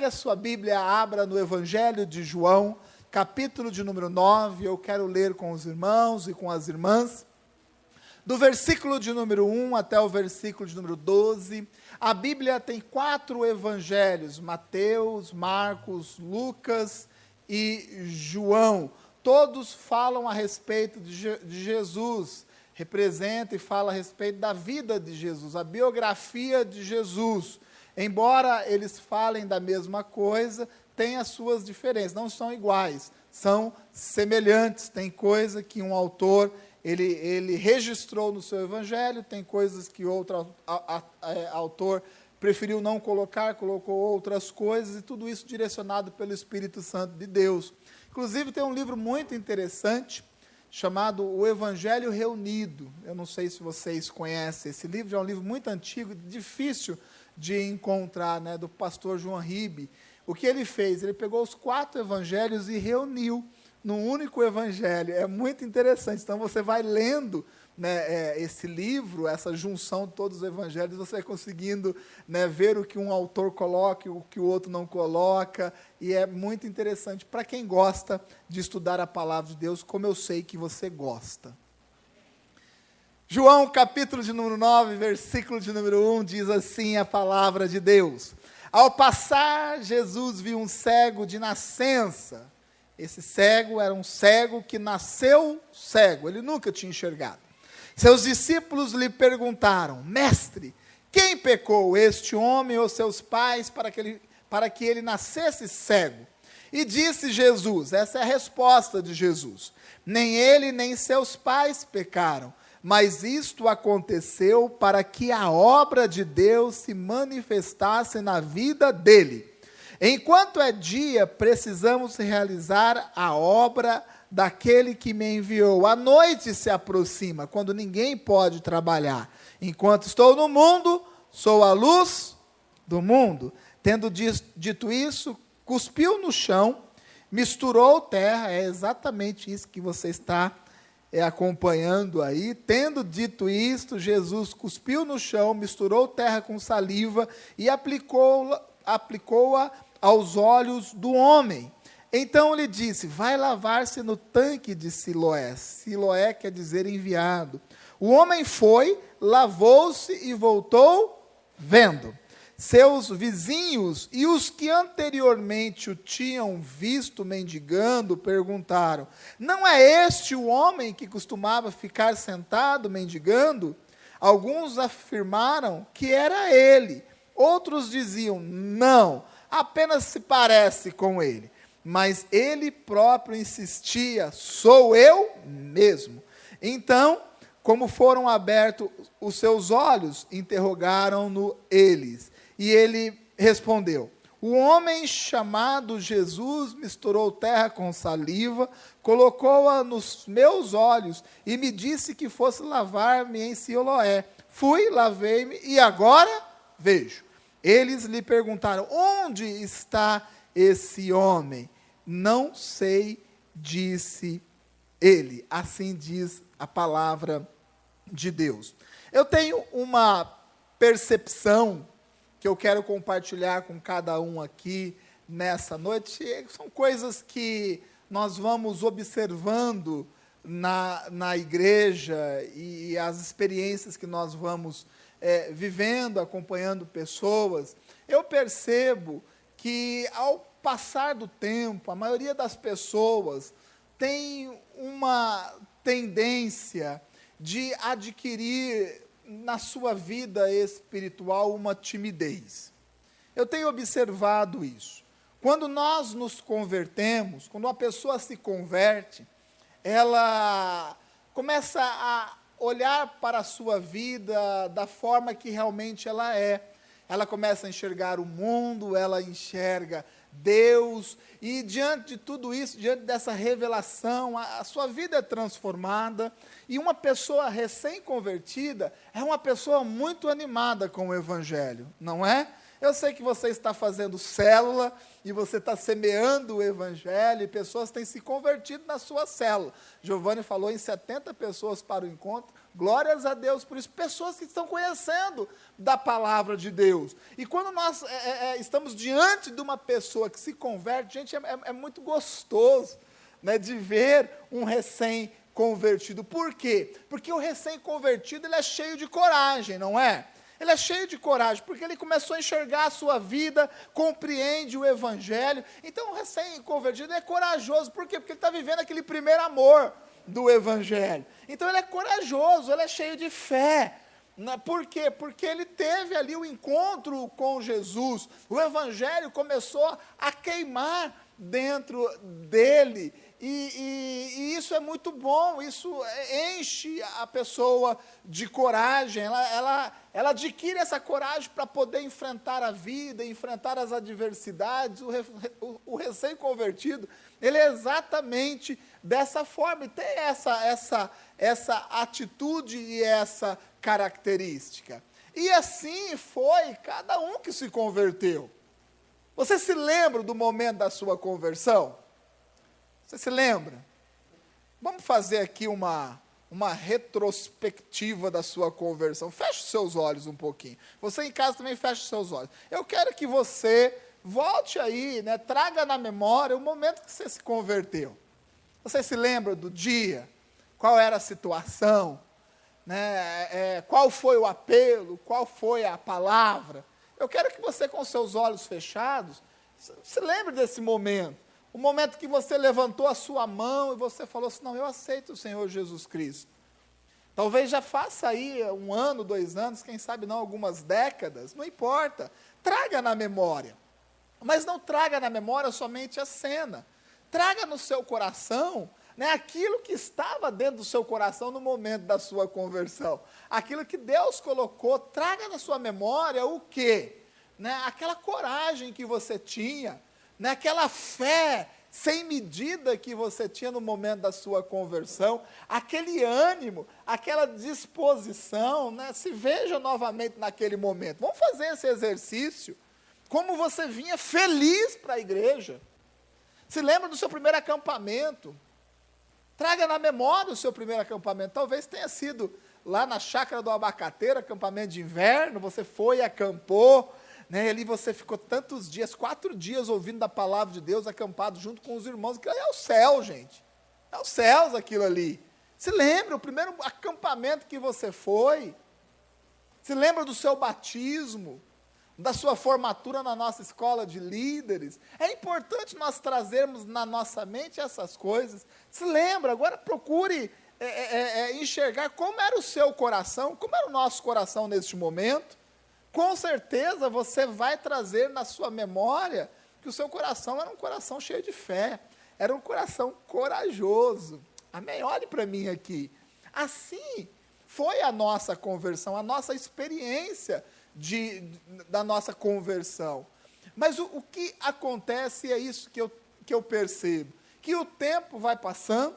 Pegue a sua Bíblia, abra no Evangelho de João, capítulo de número 9. Eu quero ler com os irmãos e com as irmãs. Do versículo de número 1 até o versículo de número 12. A Bíblia tem quatro evangelhos: Mateus, Marcos, Lucas e João. Todos falam a respeito de, de Jesus, representa e fala a respeito da vida de Jesus, a biografia de Jesus embora eles falem da mesma coisa, têm as suas diferenças, não são iguais, são semelhantes. Tem coisa que um autor ele, ele registrou no seu evangelho, tem coisas que outro a, a, a, autor preferiu não colocar, colocou outras coisas, e tudo isso direcionado pelo Espírito Santo de Deus. Inclusive, tem um livro muito interessante chamado O Evangelho Reunido. Eu não sei se vocês conhecem esse livro, é um livro muito antigo, difícil de encontrar, né, do pastor João Ribe. O que ele fez? Ele pegou os quatro evangelhos e reuniu num único evangelho. É muito interessante. Então você vai lendo né, é, esse livro, essa junção de todos os evangelhos, você vai conseguindo né, ver o que um autor coloca e o que o outro não coloca. E é muito interessante para quem gosta de estudar a palavra de Deus, como eu sei que você gosta. João, capítulo de número 9, versículo de número 1, diz assim a palavra de Deus. Ao passar, Jesus viu um cego de nascença. Esse cego era um cego que nasceu cego, ele nunca tinha enxergado. Seus discípulos lhe perguntaram: Mestre, quem pecou, este homem ou seus pais, para que ele, para que ele nascesse cego? E disse Jesus: essa é a resposta de Jesus: Nem ele nem seus pais pecaram mas isto aconteceu para que a obra de Deus se manifestasse na vida dele. Enquanto é dia, precisamos realizar a obra daquele que me enviou. A noite se aproxima, quando ninguém pode trabalhar. Enquanto estou no mundo, sou a luz do mundo. Tendo dito isso, cuspiu no chão, misturou terra, é exatamente isso que você está é, acompanhando aí. Tendo dito isto, Jesus cuspiu no chão, misturou terra com saliva e aplicou-a aplicou aos olhos do homem. Então lhe disse: Vai lavar-se no tanque de Siloé. Siloé quer dizer enviado. O homem foi, lavou-se e voltou vendo seus vizinhos e os que anteriormente o tinham visto mendigando perguntaram: Não é este o homem que costumava ficar sentado mendigando? Alguns afirmaram que era ele, outros diziam: Não, apenas se parece com ele. Mas ele próprio insistia: Sou eu mesmo. Então, como foram abertos os seus olhos, interrogaram-no eles. E ele respondeu: O homem chamado Jesus misturou terra com saliva, colocou-a nos meus olhos e me disse que fosse lavar-me em Siloé. Fui, lavei-me e agora vejo. Eles lhe perguntaram: Onde está esse homem? Não sei, disse ele. Assim diz a palavra de Deus. Eu tenho uma percepção que eu quero compartilhar com cada um aqui nessa noite. São coisas que nós vamos observando na, na igreja e as experiências que nós vamos é, vivendo, acompanhando pessoas. Eu percebo que, ao passar do tempo, a maioria das pessoas tem uma tendência de adquirir na sua vida espiritual uma timidez. Eu tenho observado isso. Quando nós nos convertemos, quando uma pessoa se converte, ela começa a olhar para a sua vida da forma que realmente ela é. Ela começa a enxergar o mundo, ela enxerga Deus, e diante de tudo isso, diante dessa revelação, a, a sua vida é transformada, e uma pessoa recém-convertida é uma pessoa muito animada com o Evangelho, não é? Eu sei que você está fazendo célula e você está semeando o evangelho e pessoas têm se convertido na sua célula. Giovanni falou em 70 pessoas para o encontro. Glórias a Deus por isso. Pessoas que estão conhecendo da palavra de Deus. E quando nós é, é, é estamos diante de uma pessoa que se converte, gente, é, é, é muito gostoso né, de ver um recém-convertido. Por quê? Porque o recém-convertido ele é cheio de coragem, não é? Ele é cheio de coragem, porque ele começou a enxergar a sua vida, compreende o Evangelho. Então, o recém-convertido é corajoso. Por quê? Porque ele está vivendo aquele primeiro amor do Evangelho. Então, ele é corajoso, ele é cheio de fé. Por quê? Porque ele teve ali o encontro com Jesus. O Evangelho começou a queimar dentro dele. E, e, e, isso é muito bom, isso enche a pessoa de coragem, ela, ela, ela adquire essa coragem para poder enfrentar a vida, enfrentar as adversidades. O, o, o recém-convertido, ele é exatamente dessa forma, e tem essa, essa, essa atitude e essa característica. E assim foi cada um que se converteu. Você se lembra do momento da sua conversão? Você se lembra? Vamos fazer aqui uma, uma retrospectiva da sua conversão. Feche os seus olhos um pouquinho. Você em casa também feche os seus olhos. Eu quero que você volte aí, né, traga na memória o momento que você se converteu. Você se lembra do dia? Qual era a situação? Né, é, qual foi o apelo? Qual foi a palavra? Eu quero que você, com seus olhos fechados, se lembre desse momento. O momento que você levantou a sua mão e você falou assim: Não, eu aceito o Senhor Jesus Cristo. Talvez já faça aí um ano, dois anos, quem sabe não algumas décadas, não importa. Traga na memória. Mas não traga na memória somente a cena. Traga no seu coração né, aquilo que estava dentro do seu coração no momento da sua conversão. Aquilo que Deus colocou, traga na sua memória o quê? Né, aquela coragem que você tinha, né, aquela fé sem medida que você tinha no momento da sua conversão, aquele ânimo, aquela disposição, né, se veja novamente naquele momento. Vamos fazer esse exercício. Como você vinha feliz para a igreja. Se lembra do seu primeiro acampamento. Traga na memória o seu primeiro acampamento. Talvez tenha sido lá na chácara do abacateiro, acampamento de inverno, você foi e acampou, né? ali você ficou tantos dias, quatro dias ouvindo da palavra de Deus, acampado junto com os irmãos, que é o céu, gente. É os céus aquilo ali. Se lembra o primeiro acampamento que você foi? Se lembra do seu batismo? Da sua formatura na nossa escola de líderes. É importante nós trazermos na nossa mente essas coisas. Se lembra, agora procure é, é, é, é, enxergar como era o seu coração, como era o nosso coração neste momento. Com certeza você vai trazer na sua memória que o seu coração era um coração cheio de fé, era um coração corajoso. Amém? Olhe para mim aqui. Assim foi a nossa conversão, a nossa experiência de, da nossa conversão. Mas o, o que acontece é isso que eu, que eu percebo, que o tempo vai passando,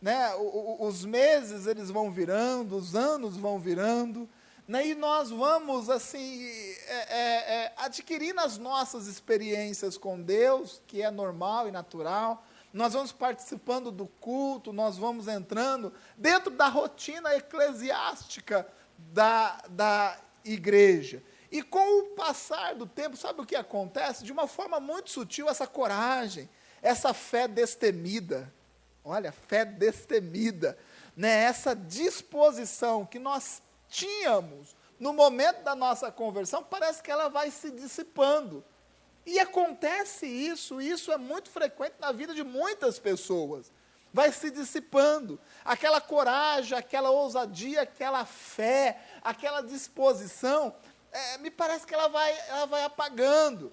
né, os meses eles vão virando, os anos vão virando, né, e nós vamos assim é, é, é, adquirindo as nossas experiências com Deus, que é normal e natural. Nós vamos participando do culto, nós vamos entrando dentro da rotina eclesiástica da, da igreja. E com o passar do tempo, sabe o que acontece? De uma forma muito sutil, essa coragem, essa fé destemida, olha, fé destemida, né? essa disposição que nós tínhamos no momento da nossa conversão, parece que ela vai se dissipando. E acontece isso, isso é muito frequente na vida de muitas pessoas. Vai se dissipando. Aquela coragem, aquela ousadia, aquela fé, aquela disposição, é, me parece que ela vai, ela vai apagando.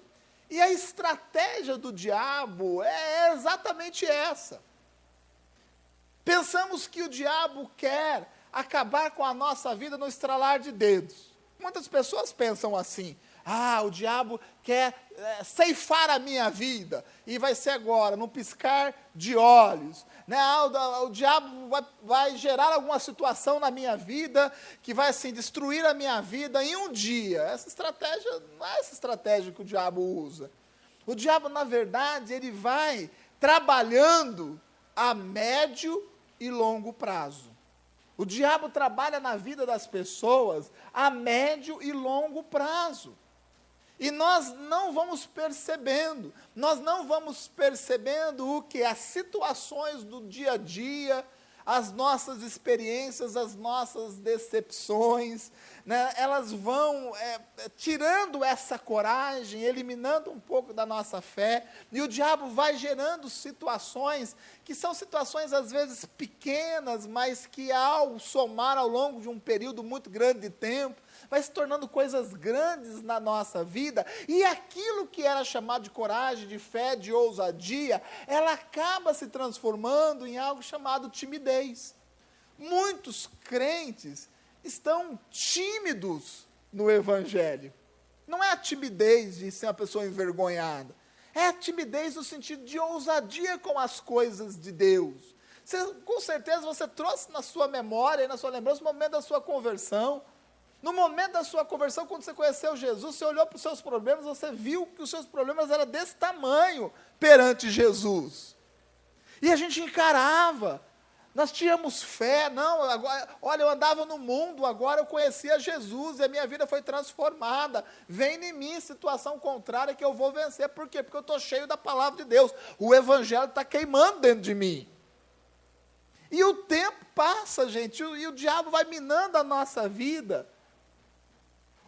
E a estratégia do diabo é exatamente essa. Pensamos que o diabo quer acabar com a nossa vida no estralar de dedos. Muitas pessoas pensam assim. Ah, o diabo quer é, ceifar a minha vida, e vai ser agora, num piscar de olhos. Né? Ah, o, o, diabo vai, vai, gerar alguma situação na minha vida que vai assim, destruir a minha vida em um dia. Essa estratégia não é essa estratégia que o diabo usa. O diabo, na verdade, ele vai trabalhando a médio e longo prazo. O diabo trabalha na vida das pessoas a médio e longo prazo. E nós não vamos percebendo, nós não vamos percebendo o que? As situações do dia a dia, as nossas experiências, as nossas decepções, né, elas vão é, tirando essa coragem, eliminando um pouco da nossa fé, e o diabo vai gerando situações que são situações às vezes pequenas, mas que ao somar ao longo de um período muito grande de tempo, vai se tornando coisas grandes na nossa vida, e aquilo que era chamado de coragem, de fé, de ousadia, ela acaba se transformando em algo chamado timidez. Muitos crentes estão tímidos no Evangelho. Não é a timidez de ser uma pessoa envergonhada, é a timidez no sentido de ousadia com as coisas de Deus. Você, com certeza você trouxe na sua memória na sua lembrança o momento da sua conversão. No momento da sua conversão, quando você conheceu Jesus, você olhou para os seus problemas, você viu que os seus problemas eram desse tamanho perante Jesus. E a gente encarava. Nós tínhamos fé, não, agora, olha, eu andava no mundo, agora eu conhecia Jesus e a minha vida foi transformada. Vem em mim situação contrária que eu vou vencer. Por quê? Porque eu estou cheio da palavra de Deus. O Evangelho está queimando dentro de mim. E o tempo passa, gente, e o diabo vai minando a nossa vida.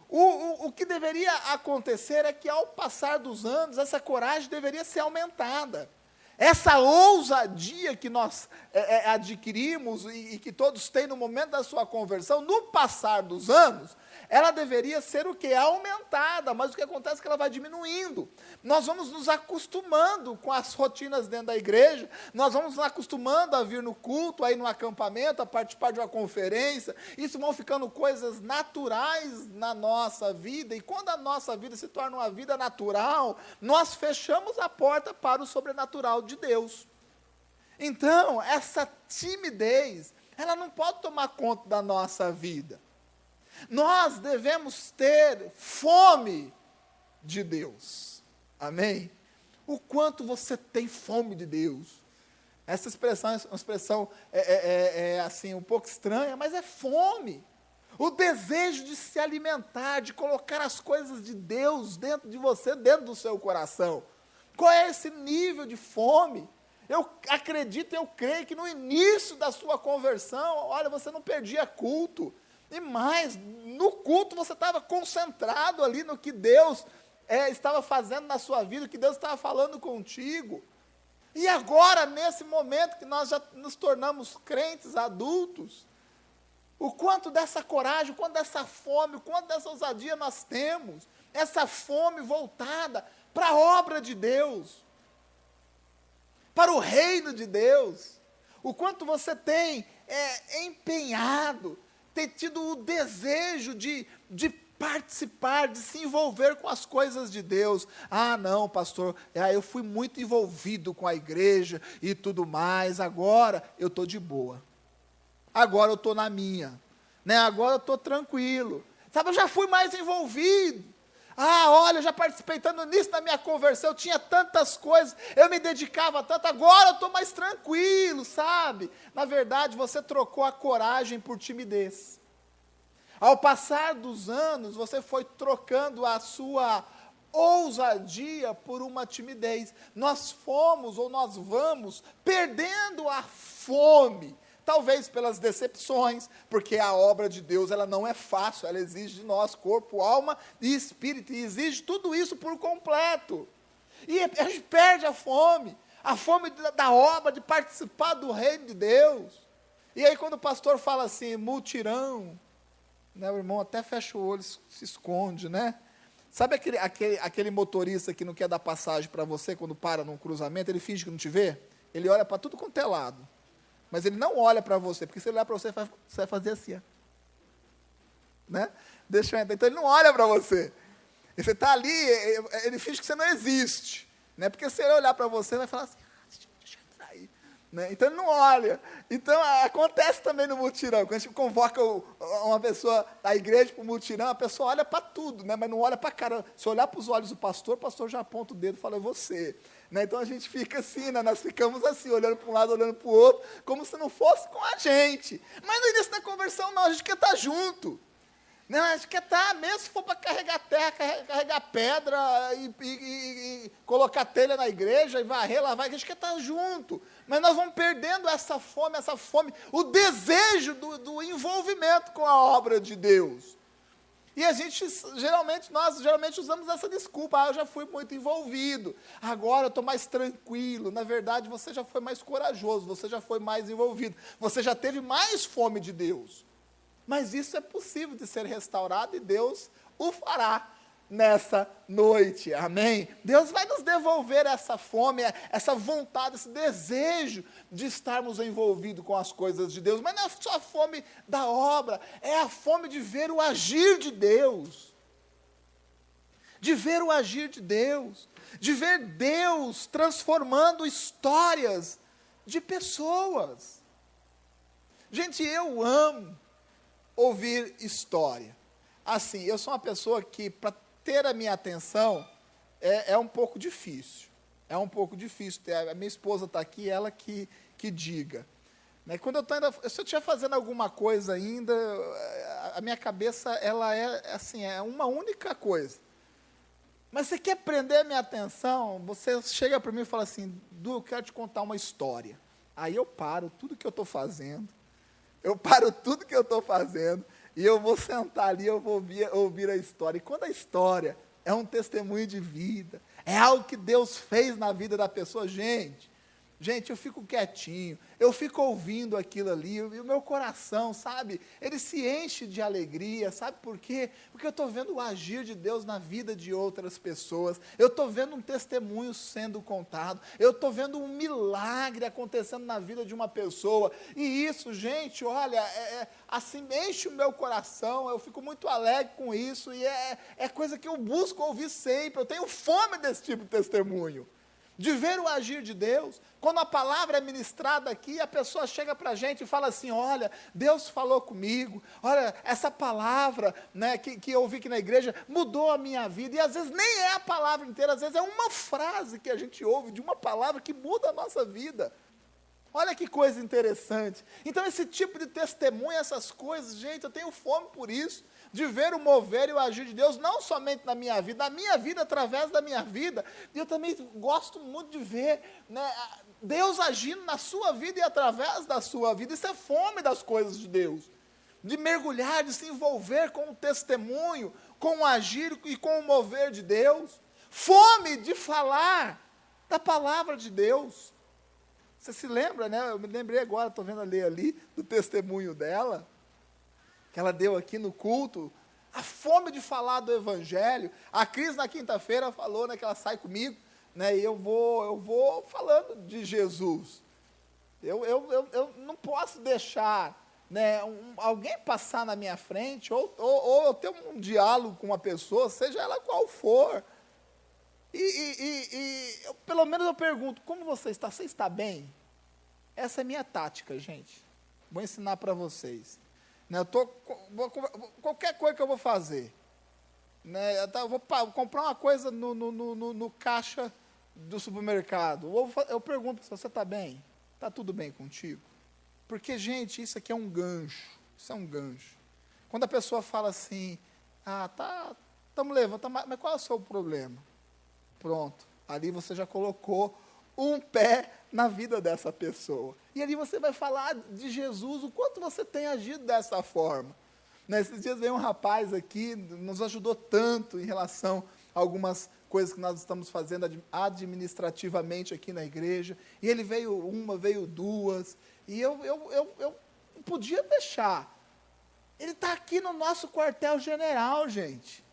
O, o, o que deveria acontecer é que, ao passar dos anos, essa coragem deveria ser aumentada. Essa ousadia que nós é, é, adquirimos e, e, que todos têm no momento da sua conversão, no passar dos anos, ela deveria ser o que? Aumentada, mas o que acontece é que ela vai diminuindo. Nós vamos nos acostumando com as rotinas dentro da igreja, nós vamos nos acostumando a vir no culto, a ir no acampamento, a participar de uma conferência, isso vão ficando coisas naturais na nossa vida, e quando a nossa vida se torna uma vida natural, nós fechamos a porta para o sobrenatural de Deus. Então, essa timidez, ela não pode tomar conta da nossa vida. Nós devemos ter fome de Deus. Amém? O quanto você tem fome de Deus. Essa expressão é uma expressão é, é, é, é assim um pouco estranha, mas é fome. O desejo de se alimentar, de colocar as coisas de Deus dentro de você, dentro do seu coração. Qual é esse nível de fome? Eu acredito, eu creio que no início da sua conversão, olha, você não perdia culto. E mais, no culto você estava concentrado ali no que Deus é, estava fazendo na sua vida, o que Deus estava falando contigo. E agora, nesse momento que nós já nos tornamos crentes adultos, o quanto dessa coragem, o quanto dessa fome, o quanto dessa ousadia nós temos, essa fome voltada para a obra de Deus, para o reino de Deus, o quanto você tem é, empenhado ter tido o desejo de, de participar, de se envolver com as coisas de Deus. Ah, não, pastor, ah, eu fui muito envolvido com a igreja e tudo mais, agora eu estou de boa. Agora eu estou na minha. Né? Agora eu estou tranquilo. Sabe, eu já fui mais envolvido. Ah, olha, eu já participei tanto nisso da minha conversão, eu tinha tantas coisas, eu me dedicava tanto, agora eu estou mais tranquilo, sabe? Na verdade, você trocou a coragem por timidez. Ao passar dos anos, você foi trocando a sua ousadia por uma timidez. Nós fomos ou nós vamos perdendo a fome talvez pelas decepções, porque a obra de Deus ela não é fácil, ela exige de nós corpo, alma e espírito, e exige tudo isso por completo. E a gente perde a fome, a fome da, da obra, de participar do reino de Deus. E aí quando o pastor fala assim, multirão, né, o irmão até fecha o olho, se esconde, né? Sabe aquele, aquele, aquele motorista que não quer dar passagem para você quando para num cruzamento, ele finge que não te vê? Ele olha para tudo quanto é lado. Mas ele não olha para você, porque se ele olhar para você, você vai fazer assim. Ó. Né? Deixa eu entrar. Então ele não olha para você. E você está ali, ele finge que você não existe. Né? Porque se ele olhar para você, vai falar assim, ah, deixa eu entrar aí. Né? Então ele não olha. Então acontece também no mutirão. Quando a gente convoca uma pessoa da igreja para o mutirão, a pessoa olha para tudo, né? mas não olha para a cara. Se olhar para os olhos do pastor, o pastor já aponta o dedo e fala, é você. Né? Então a gente fica assim, né? nós ficamos assim, olhando para um lado, olhando para o outro, como se não fosse com a gente. Mas no início da conversão, não, a gente quer estar junto. Não, a gente quer estar, mesmo se for para carregar terra, carregar pedra e, e, e, colocar telha na igreja e varrer, lavar, a gente quer estar junto. Mas nós vamos perdendo essa fome, essa fome, o desejo do, do envolvimento com a obra de Deus. E a gente, geralmente, nós geralmente usamos essa desculpa. Ah, eu já fui muito envolvido. Agora eu estou mais tranquilo. Na verdade, você já foi mais corajoso, você já foi mais envolvido. Você já teve mais fome de Deus. Mas isso é possível de ser restaurado e Deus o fará nessa noite. Amém? Deus vai nos devolver essa fome, essa vontade, esse desejo de estarmos envolvidos com as coisas de Deus. Mas não é só a fome da obra, é a fome de ver o agir de Deus. De ver o agir de Deus, de ver Deus transformando histórias de pessoas. Gente, eu amo ouvir história. Assim, eu sou uma pessoa que, para ter a minha atenção é, é um pouco difícil. É um pouco difícil. A minha esposa está aqui, ela que, que diga. Né? Quando eu estou ainda, se eu estiver fazendo alguma coisa ainda, a minha cabeça ela é assim, é uma única coisa. Mas você quer prender a minha atenção, você chega para mim e fala assim, Du, eu quero te contar uma história. Aí eu paro tudo que eu estou fazendo, eu paro tudo que eu estou fazendo, e eu vou sentar ali, eu vou ouvir, ouvir a história. E quando a história é um testemunho de vida, é algo que Deus fez na vida da pessoa, gente, Gente, eu fico quietinho, eu fico ouvindo aquilo ali, e o meu coração, sabe, ele se enche de alegria, sabe por quê? Porque eu estou vendo o agir de Deus na vida de outras pessoas, eu estou vendo um testemunho sendo contado, eu estou vendo um milagre acontecendo na vida de uma pessoa, e isso, gente, olha, é, é, assim, enche o meu coração, eu fico muito alegre com isso, e é, é coisa que eu busco ouvir sempre, eu tenho fome desse tipo de testemunho de ver o agir de Deus. Quando a palavra é ministrada aqui, a pessoa chega para a gente e fala assim: Olha, Deus falou comigo, olha, essa palavra né, que, que eu ouvi aqui na igreja mudou a minha vida. E às vezes nem é a palavra inteira, às vezes é uma frase que a gente ouve de uma palavra que muda a nossa vida. Olha que coisa interessante. Então, esse tipo de testemunho, essas coisas, gente, eu tenho fome por isso de ver o mover e o agir de Deus, não somente na minha vida, na minha vida, através da minha vida. E eu também gosto muito de ver né, Deus agindo na sua vida e através da sua vida. Isso é fome das coisas de Deus. De mergulhar, de se envolver com o testemunho, com o agir e com o mover de Deus. Fome de falar da palavra de Deus. Você se lembra, né? Eu me lembrei agora, estou vendo a ler ali, do testemunho dela que ela deu aqui no culto, a fome de falar do Evangelho. A Cris, na quinta-feira, falou né, que ela sai comigo, né, e eu vou, eu vou falando de Jesus. Eu, eu, eu, eu não posso deixar né, um, alguém passar na minha frente, ou, ou, ou eu ter um diálogo com uma pessoa, seja ela qual for. E, e, e, e eu, pelo menos eu pergunto, como você está? Você está bem? Essa é a minha tática, gente. Vou ensinar para vocês. Né, eu tô, vou, qualquer coisa que eu vou fazer. Né, eu vou comprar uma coisa no, no, no, no caixa do supermercado. Ou eu pergunto se você está bem. Está tudo bem contigo? Porque, gente, isso aqui é um gancho. Isso é um gancho. Quando a pessoa fala assim, ah, tá, estamos levando, mas qual é o seu problema? Pronto. Ali você já colocou um pé na vida dessa pessoa. E ali você vai falar de Jesus, o quanto você tem agido dessa forma. Nesses dias veio um rapaz aqui, nos ajudou tanto em relação a algumas coisas que nós estamos fazendo administrativamente aqui na igreja. E ele veio uma, veio duas. E eu, eu, eu, eu podia deixar. Ele está aqui no nosso quartel-general, gente.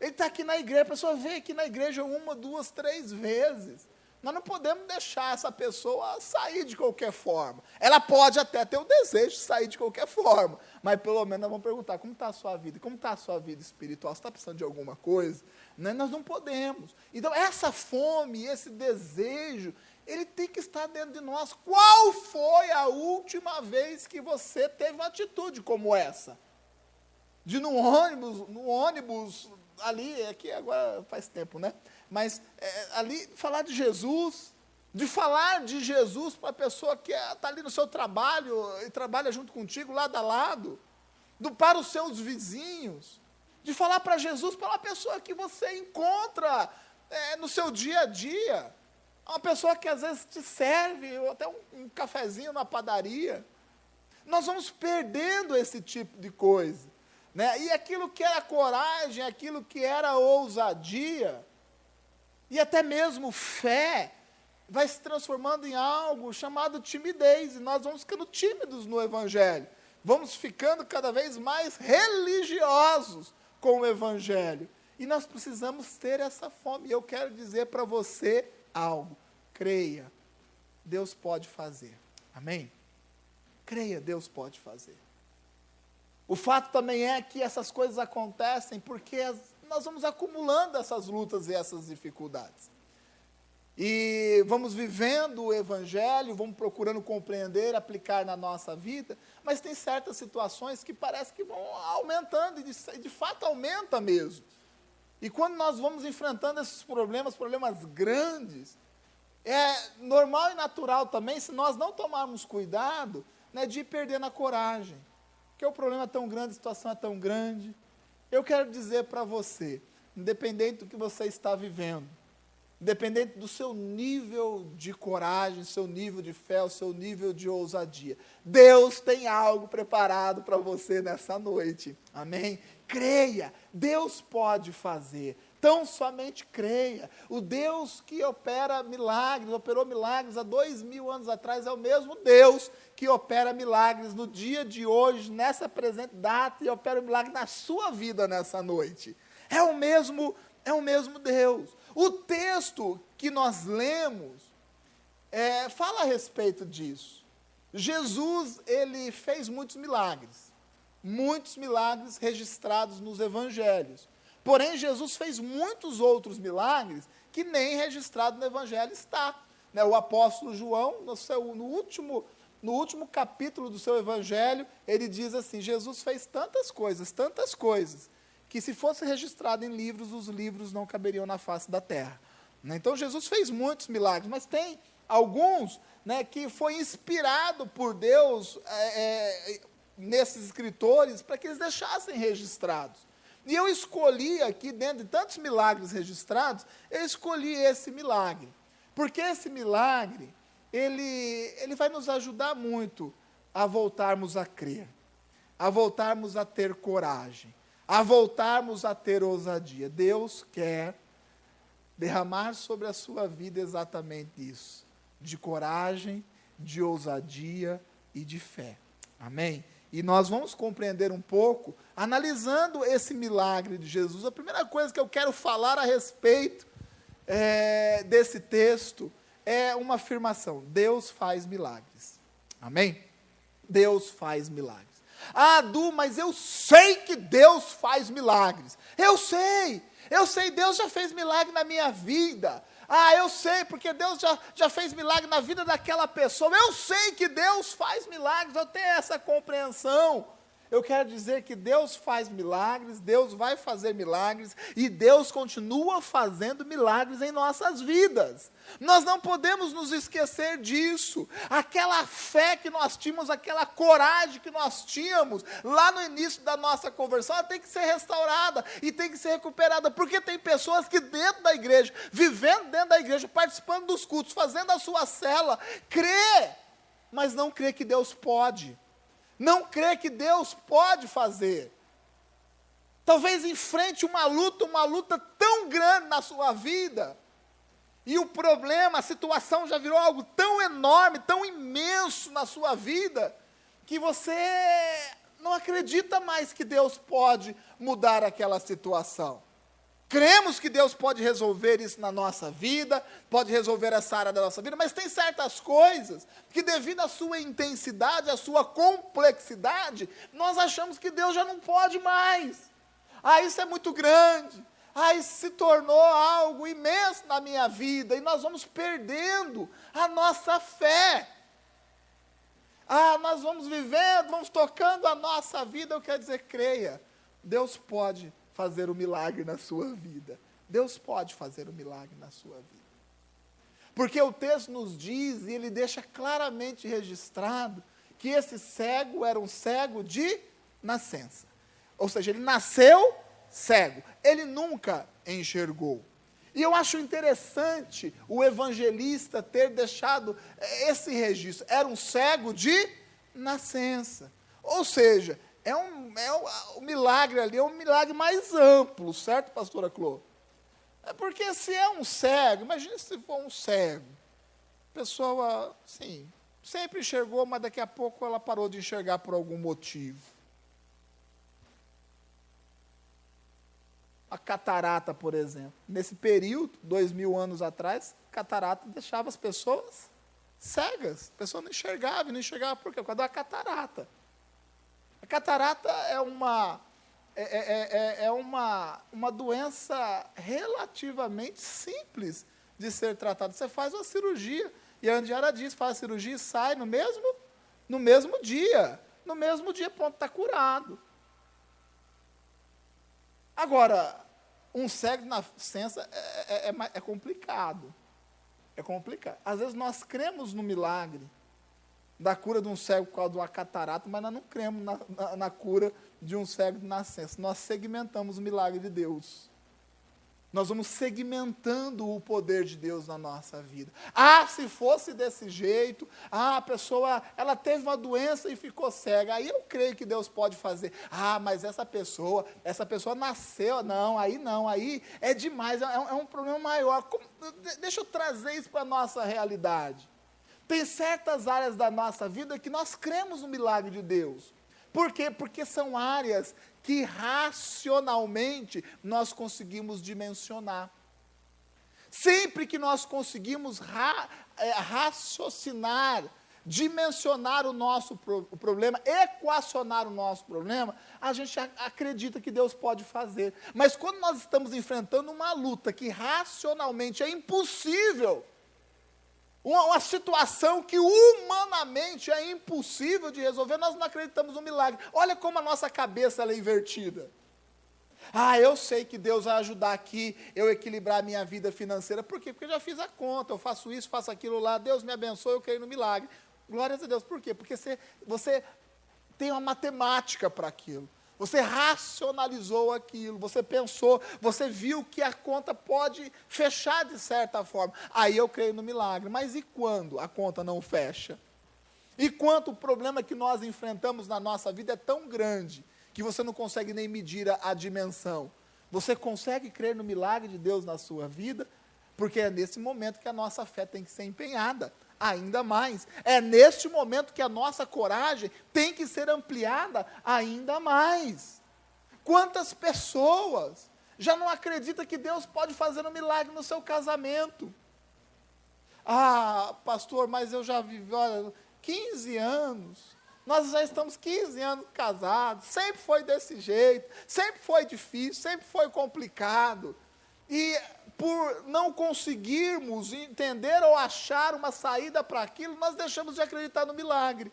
Ele está aqui na igreja. A pessoa vem aqui na igreja uma, duas, três vezes. Nós não podemos deixar essa pessoa sair de qualquer forma. Ela pode até ter o desejo de sair de qualquer forma, mas pelo menos nós vamos perguntar como está a sua vida, como está a sua vida espiritual, você está precisando de alguma coisa? Né? Nós não podemos. Então, essa fome, esse desejo, ele tem que estar dentro de nós. Qual foi a última vez que você teve uma atitude como essa? De no ônibus, no ônibus ali, aqui agora faz tempo, né? Mas é, ali falar de Jesus, de falar de Jesus para a pessoa que está ali no seu trabalho e trabalha junto contigo, lado a lado, do, para os seus vizinhos, de falar para Jesus para uma pessoa que você encontra é, no seu dia a dia, uma pessoa que às vezes te serve, ou até um, um cafezinho na padaria. Nós vamos perdendo esse tipo de coisa. Né? E aquilo que era coragem, aquilo que era ousadia, e até mesmo fé, vai se transformando em algo chamado timidez, e nós vamos ficando tímidos no Evangelho. Vamos ficando cada vez mais religiosos com o Evangelho. E nós precisamos ter essa fome. E eu quero dizer para você algo. Creia, Deus pode fazer. Amém? Creia, Deus pode fazer. O fato também é que essas coisas acontecem porque as, nós vamos acumulando essas lutas e essas dificuldades. E vamos vivendo o Evangelho, vamos procurando compreender, aplicar na nossa vida, mas tem certas situações que parece que vão aumentando, e de, de fato aumenta mesmo. E quando nós vamos enfrentando esses problemas, problemas grandes, é normal e natural também, se nós não tomarmos cuidado, né, de ir perdendo a coragem porque o problema é tão grande, a situação é tão grande. Eu quero dizer para você, independente do que você está vivendo, independente do seu nível de coragem, seu nível de fé, o seu nível de ousadia, Deus tem algo preparado para você nessa noite. Amém? Creia, Deus pode fazer. Tão somente creia. O Deus que opera milagres, operou milagres há dois mil anos atrás, é o mesmo Deus que opera milagres no dia de hoje, nessa presente data, e opera milagres na sua vida nessa noite. É o mesmo, é o mesmo Deus. O texto que nós lemos é, fala a respeito disso. Jesus, ele fez muitos milagres. Muitos milagres registrados nos evangelhos. Porém, Jesus fez muitos outros milagres que nem registrado no Evangelho está. Né? O apóstolo João, no, seu, no, último, no último capítulo do seu Evangelho, ele diz assim: Jesus fez tantas coisas, tantas coisas, que se fosse registrado em livros, os livros não caberiam na face da terra. Né? Então, Jesus fez muitos milagres, mas tem alguns né, que foi inspirado por Deus é, é, nesses escritores para que eles deixassem registrados. E eu escolhi aqui, dentro de tantos milagres registrados, eu escolhi esse milagre. Porque esse milagre, ele, ele vai nos ajudar muito a voltarmos a crer, a voltarmos a ter coragem, a voltarmos a ter ousadia. Deus quer derramar sobre a sua vida exatamente isso: de coragem, de ousadia e de fé. Amém? E nós vamos compreender um pouco, analisando esse milagre de Jesus. A primeira coisa que eu quero falar a respeito é, desse texto é uma afirmação: Deus faz milagres. Amém? Deus faz milagres. Ah, Du, mas eu sei que Deus faz milagres. Eu sei, eu sei, Deus já fez milagre na minha vida. Ah, eu sei, porque Deus já, já fez milagre na vida daquela pessoa. Eu sei que Deus faz milagres, eu tenho essa compreensão. Eu quero dizer que Deus faz milagres, Deus vai fazer milagres e Deus continua fazendo milagres em nossas vidas. Nós não podemos nos esquecer disso. Aquela fé que nós tínhamos, aquela coragem que nós tínhamos lá no início da nossa conversão, ela tem que ser restaurada e tem que ser recuperada, porque tem pessoas que dentro da igreja, vivendo dentro da igreja, participando dos cultos, fazendo a sua cela, crê, mas não crê que Deus pode não crê que Deus pode fazer. Talvez enfrente uma luta, uma luta tão grande na sua vida, e o problema, a situação já virou algo tão enorme, tão imenso na sua vida, que você não acredita mais que Deus pode mudar aquela situação. Cremos que Deus pode resolver isso na nossa vida, pode resolver essa área da nossa vida, mas tem certas coisas que, devido à sua intensidade, à sua complexidade, nós achamos que Deus já não pode mais. Ah, isso é muito grande. Ah, isso se tornou algo imenso na minha vida e nós vamos perdendo a nossa fé. Ah, nós vamos vivendo, vamos tocando a nossa vida. Eu quero dizer, creia, Deus pode fazer o um milagre na sua vida. Deus pode fazer o um milagre na sua vida. Porque o texto nos diz, e ele deixa claramente registrado, que esse cego era um cego de nascença. Ou seja, ele nasceu cego. Ele nunca enxergou. E eu acho interessante o evangelista ter deixado esse registro. Era um cego de nascença. Ou seja, é um, é um, o milagre ali é um milagre mais amplo, certo, pastora Clô? É porque se é um cego, imagine se for um cego. A pessoa, sim, sempre enxergou, mas daqui a pouco ela parou de enxergar por algum motivo. A catarata, por exemplo. Nesse período, dois mil anos atrás, catarata deixava as pessoas cegas. A pessoa não enxergava, não enxergava por quê? Por causa da catarata. Catarata é uma, é, é, é, é uma, uma doença relativamente simples de ser tratada. Você faz uma cirurgia, e a Andiara diz, faz a cirurgia e sai no mesmo, no mesmo dia. No mesmo dia, pronto, está curado. Agora, um cego na nascença é, é, é, é complicado. É complicado. Às vezes nós cremos no milagre, da cura de um cego por causa de uma catarata, mas nós não cremos na, na, na cura de um cego de nascença. Nós segmentamos o milagre de Deus. Nós vamos segmentando o poder de Deus na nossa vida. Ah, se fosse desse jeito, ah, a pessoa, ela teve uma doença e ficou cega. Aí eu creio que Deus pode fazer. Ah, mas essa pessoa, essa pessoa nasceu, não, aí não, aí é demais, é, é um problema maior. Como, deixa eu trazer isso para a nossa realidade. Tem certas áreas da nossa vida que nós cremos no milagre de Deus. Por quê? Porque são áreas que racionalmente nós conseguimos dimensionar. Sempre que nós conseguimos ra, é, raciocinar, dimensionar o nosso pro, o problema, equacionar o nosso problema, a gente acredita que Deus pode fazer. Mas quando nós estamos enfrentando uma luta que racionalmente é impossível, uma, uma, situação que humanamente é impossível de resolver, nós não acreditamos no milagre. Olha como a nossa cabeça é invertida. Ah, eu sei que Deus vai ajudar aqui eu equilibrar a minha vida financeira. Por quê? Porque eu já fiz a conta, eu faço isso, faço aquilo lá, Deus me abençoe, eu creio no milagre. Glórias a Deus. Por quê? Porque você, você tem uma matemática para aquilo. Você racionalizou aquilo, você pensou, você viu que a conta pode fechar de certa forma. Aí eu creio no milagre. Mas e quando a conta não fecha? E quanto o problema que nós enfrentamos na nossa vida é tão grande que você não consegue nem medir a, a dimensão. Você consegue crer no milagre de Deus na sua vida? Porque é nesse momento que a nossa fé tem que ser empenhada ainda mais. É neste momento que a nossa coragem tem que ser ampliada ainda mais. Quantas pessoas já não acreditam que Deus pode fazer um milagre no seu casamento? Ah, pastor, mas eu já vivi, olha, 15 anos. Nós já estamos 15 anos casados, sempre foi desse jeito, sempre foi difícil, sempre foi complicado. E por não conseguirmos entender ou achar uma saída para aquilo, nós deixamos de acreditar no milagre.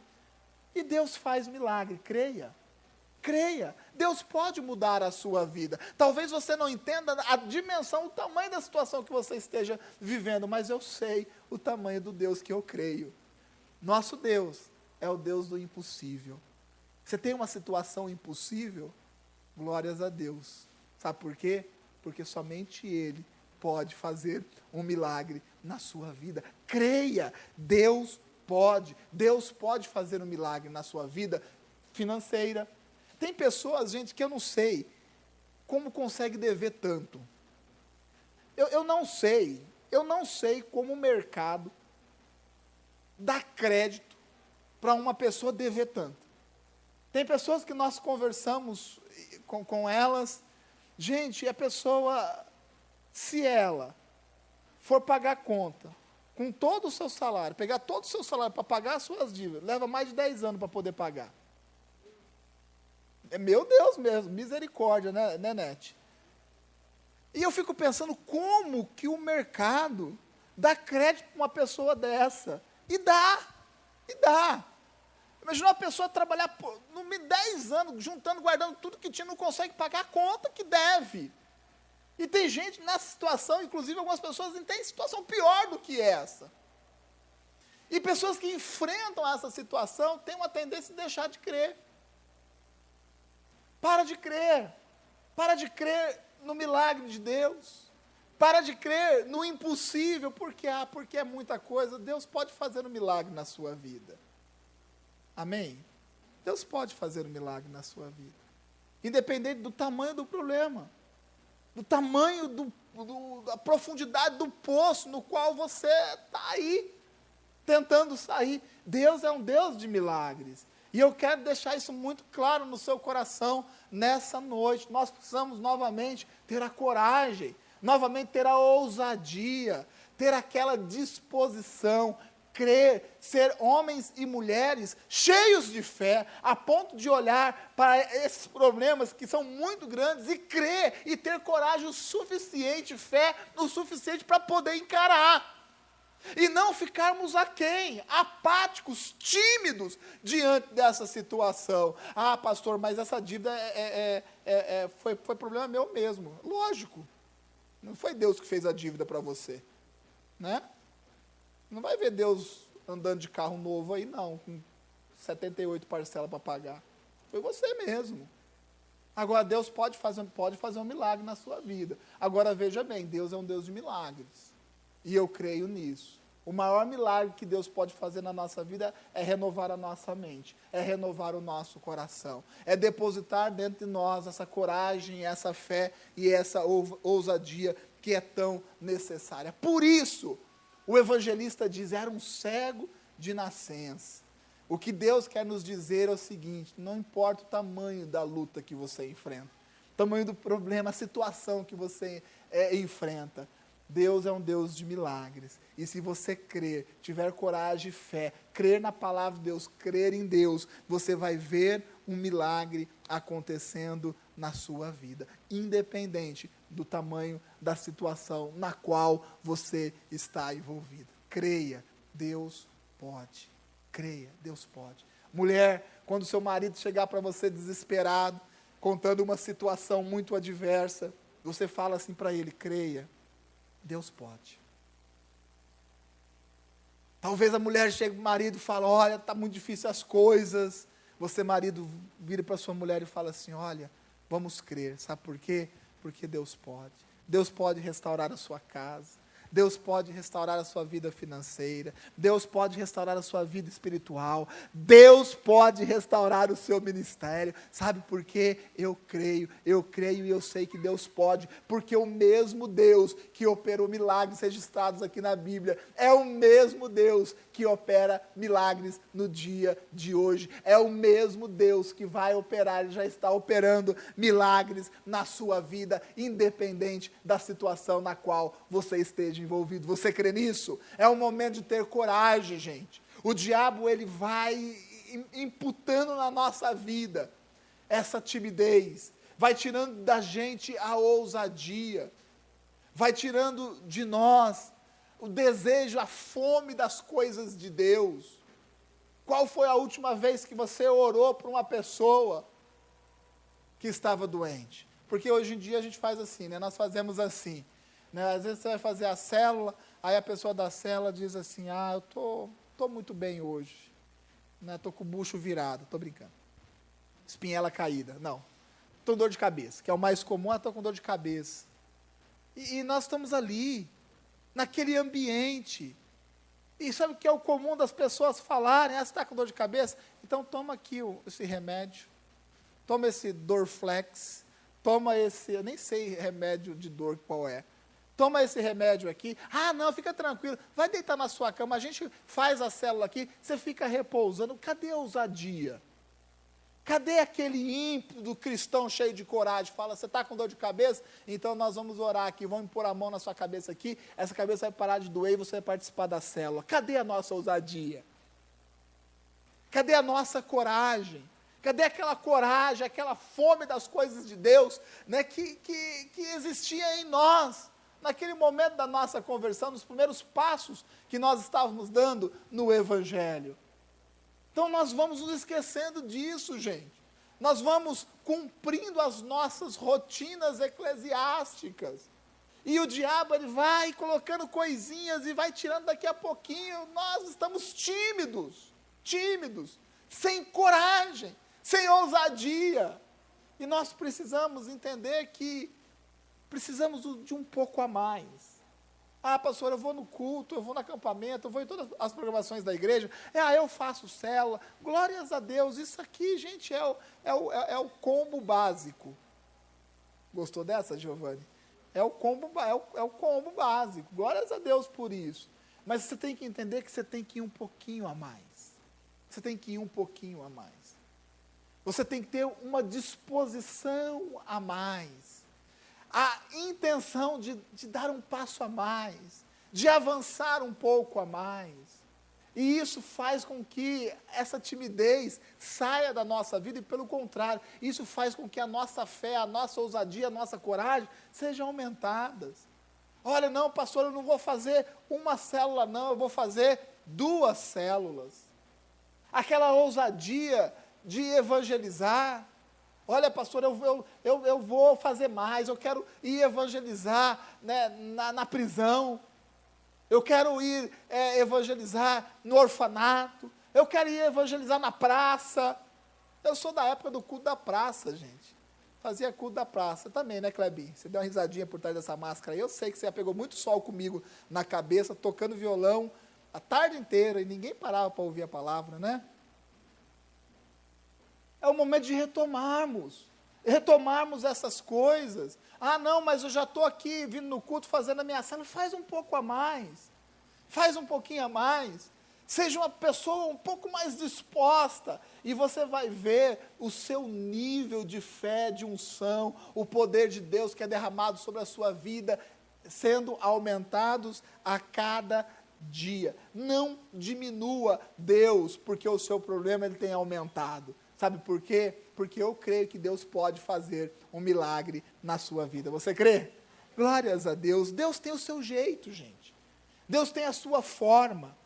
E Deus faz milagre, creia. Creia, Deus pode mudar a sua vida. Talvez você não entenda a dimensão, o tamanho da situação que você esteja vivendo, mas eu sei o tamanho do Deus que eu creio. Nosso Deus é o Deus do impossível. Você tem uma situação impossível? Glórias a Deus. Sabe por quê? Porque somente Ele pode fazer um milagre na sua vida. Creia, Deus pode. Deus pode fazer um milagre na sua vida financeira. Tem pessoas, gente, que eu não sei como consegue dever tanto. Eu, eu não sei, eu não sei como o mercado dá crédito para uma pessoa dever tanto. Tem pessoas que nós conversamos com, com elas, gente, a pessoa Se ela for pagar conta com todo o seu salário, pegar todo o seu salário para pagar as suas dívidas, leva mais de 10 anos para poder pagar. É meu Deus mesmo, misericórdia, né, né? E eu fico pensando como que o mercado dá crédito para uma pessoa dessa. E dá, e dá. Imagina uma pessoa trabalhar por, no 10 anos, juntando, guardando tudo que tinha, não consegue pagar a conta que deve. E tem gente nessa situação, inclusive algumas pessoas têm situação pior do que essa. E pessoas que enfrentam essa situação têm uma tendência de deixar de crer. Para de crer. Para de crer no milagre de Deus. Para de crer no impossível, porque ah, porque é muita coisa. Deus pode fazer um milagre na sua vida. Amém? Deus pode fazer um milagre na sua vida. Independente do tamanho do problema, do tamanho, do, do, da profundidade do poço no qual você está aí, tentando sair. Deus é um Deus de milagres. E eu quero deixar isso muito claro no seu coração nessa noite. Nós precisamos novamente ter a coragem, novamente ter a ousadia, ter aquela disposição, crer, ser homens e mulheres cheios de fé, a ponto de olhar para esses problemas que são muito grandes e crer e ter coragem o suficiente, fé o suficiente para poder encarar. E não ficarmos aquém, apáticos, tímidos diante dessa situação. Ah, pastor, mas essa dívida é, é, é, é, foi, foi problema meu mesmo. Lógico. Não foi Deus que fez a dívida para você. Né? Não vai ver Deus andando de carro novo aí, não, com 78 parcelas para pagar. Foi você mesmo. Agora, Deus pode fazer, pode fazer um milagre na sua vida. Agora, veja bem, Deus é um Deus de milagres. E eu creio nisso. O maior milagre que Deus pode fazer na nossa vida é renovar a nossa mente, é renovar o nosso coração, é depositar dentro de nós essa coragem, essa fé e essa ousadia que é tão necessária. Por isso, o evangelista diz: era um cego de nascença. O que Deus quer nos dizer é o seguinte: não importa o tamanho da luta que você enfrenta, o tamanho do problema, a situação que você é, enfrenta, Deus é um Deus de milagres. E se você crer, tiver coragem e fé, crer na palavra de Deus, crer em Deus, você vai ver um milagre acontecendo na sua vida, independente do tamanho da situação na qual você está envolvido. Creia, Deus pode. Creia, Deus pode. Mulher, quando seu marido chegar para você desesperado, contando uma situação muito adversa, você fala assim para ele: creia, Deus pode. Talvez a mulher chegue para o marido e fale: Olha, está muito difícil as coisas. Você, marido, vira para sua mulher e fala assim: Olha, vamos crer. Sabe por quê? Porque Deus pode. Deus pode restaurar a sua casa. Deus pode restaurar a sua vida financeira, Deus pode restaurar a sua vida espiritual, Deus pode restaurar o seu ministério. Sabe por quê? Eu creio, eu creio e eu sei que Deus pode, porque o mesmo Deus que operou milagres registrados aqui na Bíblia é o mesmo Deus que opera milagres no dia de hoje. É o mesmo Deus que vai operar, ele já está operando milagres na sua vida, independente da situação na qual você esteja envolvido. Você crê nisso? É o momento de ter coragem, gente. O diabo ele vai imputando na nossa vida essa timidez, vai tirando da gente a ousadia, vai tirando de nós o desejo, a fome das coisas de Deus. Qual foi a última vez que você orou para uma pessoa que estava doente? Porque hoje em dia a gente faz assim, né? Nós fazemos assim. Né? Às vezes você vai fazer a célula, aí a pessoa da célula diz assim, ah, eu tô, tô muito bem hoje. Né? Tô com o bucho virado, tô brincando. Espinhela caída. Não. Tô com dor de cabeça, que é o mais comum, ah, tô com dor de cabeça. E, e nós estamos ali, naquele ambiente. E sabe o que é o comum das pessoas falarem? Ah, você está com dor de cabeça? Então toma aqui o, esse remédio. Toma esse Dorflex. Toma esse, eu nem sei remédio de dor qual é. Toma esse remédio aqui. Ah, não, fica tranquilo. Vai deitar na sua cama. A gente faz a célula aqui. Você fica repousando. Cadê a ousadia? Cadê aquele ímpeto cristão cheio de coragem? Fala, você está com dor de cabeça? Então nós vamos orar aqui, vamos pôr a mão na sua cabeça aqui, essa cabeça vai parar de doer e você vai participar da célula. Cadê a nossa ousadia? Cadê a nossa coragem? Cadê aquela coragem, aquela fome das coisas de Deus né, que, que, que existia em nós? Naquele momento da nossa conversão, nos primeiros passos que nós estávamos dando no Evangelho. Então nós vamos nos esquecendo disso, gente. Nós vamos cumprindo as nossas rotinas eclesiásticas. E o diabo ele vai colocando coisinhas e vai tirando daqui a pouquinho. Nós estamos tímidos, tímidos, sem coragem, sem ousadia. E nós precisamos entender que precisamos de um pouco a mais. Ah, pastor, eu vou no culto, eu vou no acampamento, eu vou em todas as programações da igreja. É, ah, eu faço célula. Glórias a Deus. Isso aqui, gente, é o, é o, é, é o combo básico. Gostou dessa, Giovanni? É o, combo, é, o, é o combo básico. Glórias a Deus por isso. Mas você tem que entender que você tem que ir um pouquinho a mais. Você tem que ir um pouquinho a mais. Você tem que ter uma disposição a mais a intenção de, de dar um passo a mais, de avançar um pouco a mais. E isso faz com que essa timidez saia da nossa vida, e pelo contrário, isso faz com que a nossa fé, a nossa ousadia, a nossa coragem sejam aumentadas. Olha, não, pastor, eu não vou fazer uma célula, não, eu vou fazer duas células. Aquela ousadia de evangelizar, Olha, pastor, eu, eu, eu, eu vou fazer mais, eu quero ir evangelizar né, na, na prisão, eu quero ir é, evangelizar no orfanato, eu quero ir evangelizar na praça. Eu sou da época do culto da praça, gente. Fazia culto da praça também, né, Klebin? Você deu uma risadinha por trás dessa máscara aí. Eu sei que você pegou muito sol comigo na cabeça, tocando violão a tarde inteira e ninguém parava para ouvir a palavra, né? É o momento de retomarmos. Retomarmos essas coisas. Ah, não, mas eu já estou aqui vindo no culto fazendo a. Faz um pouco a mais. Faz um pouquinho a mais. Seja uma pessoa um pouco mais disposta. E você vai ver o seu nível de fé, de unção, o poder de Deus que é derramado sobre a sua vida, sendo aumentados a cada dia. Não diminua Deus, porque o seu problema ele tem aumentado. Sabe por quê? Porque eu creio que Deus pode fazer um milagre na sua vida. Você crê? Glórias a Deus. Deus tem o seu jeito, gente. Deus tem a sua forma.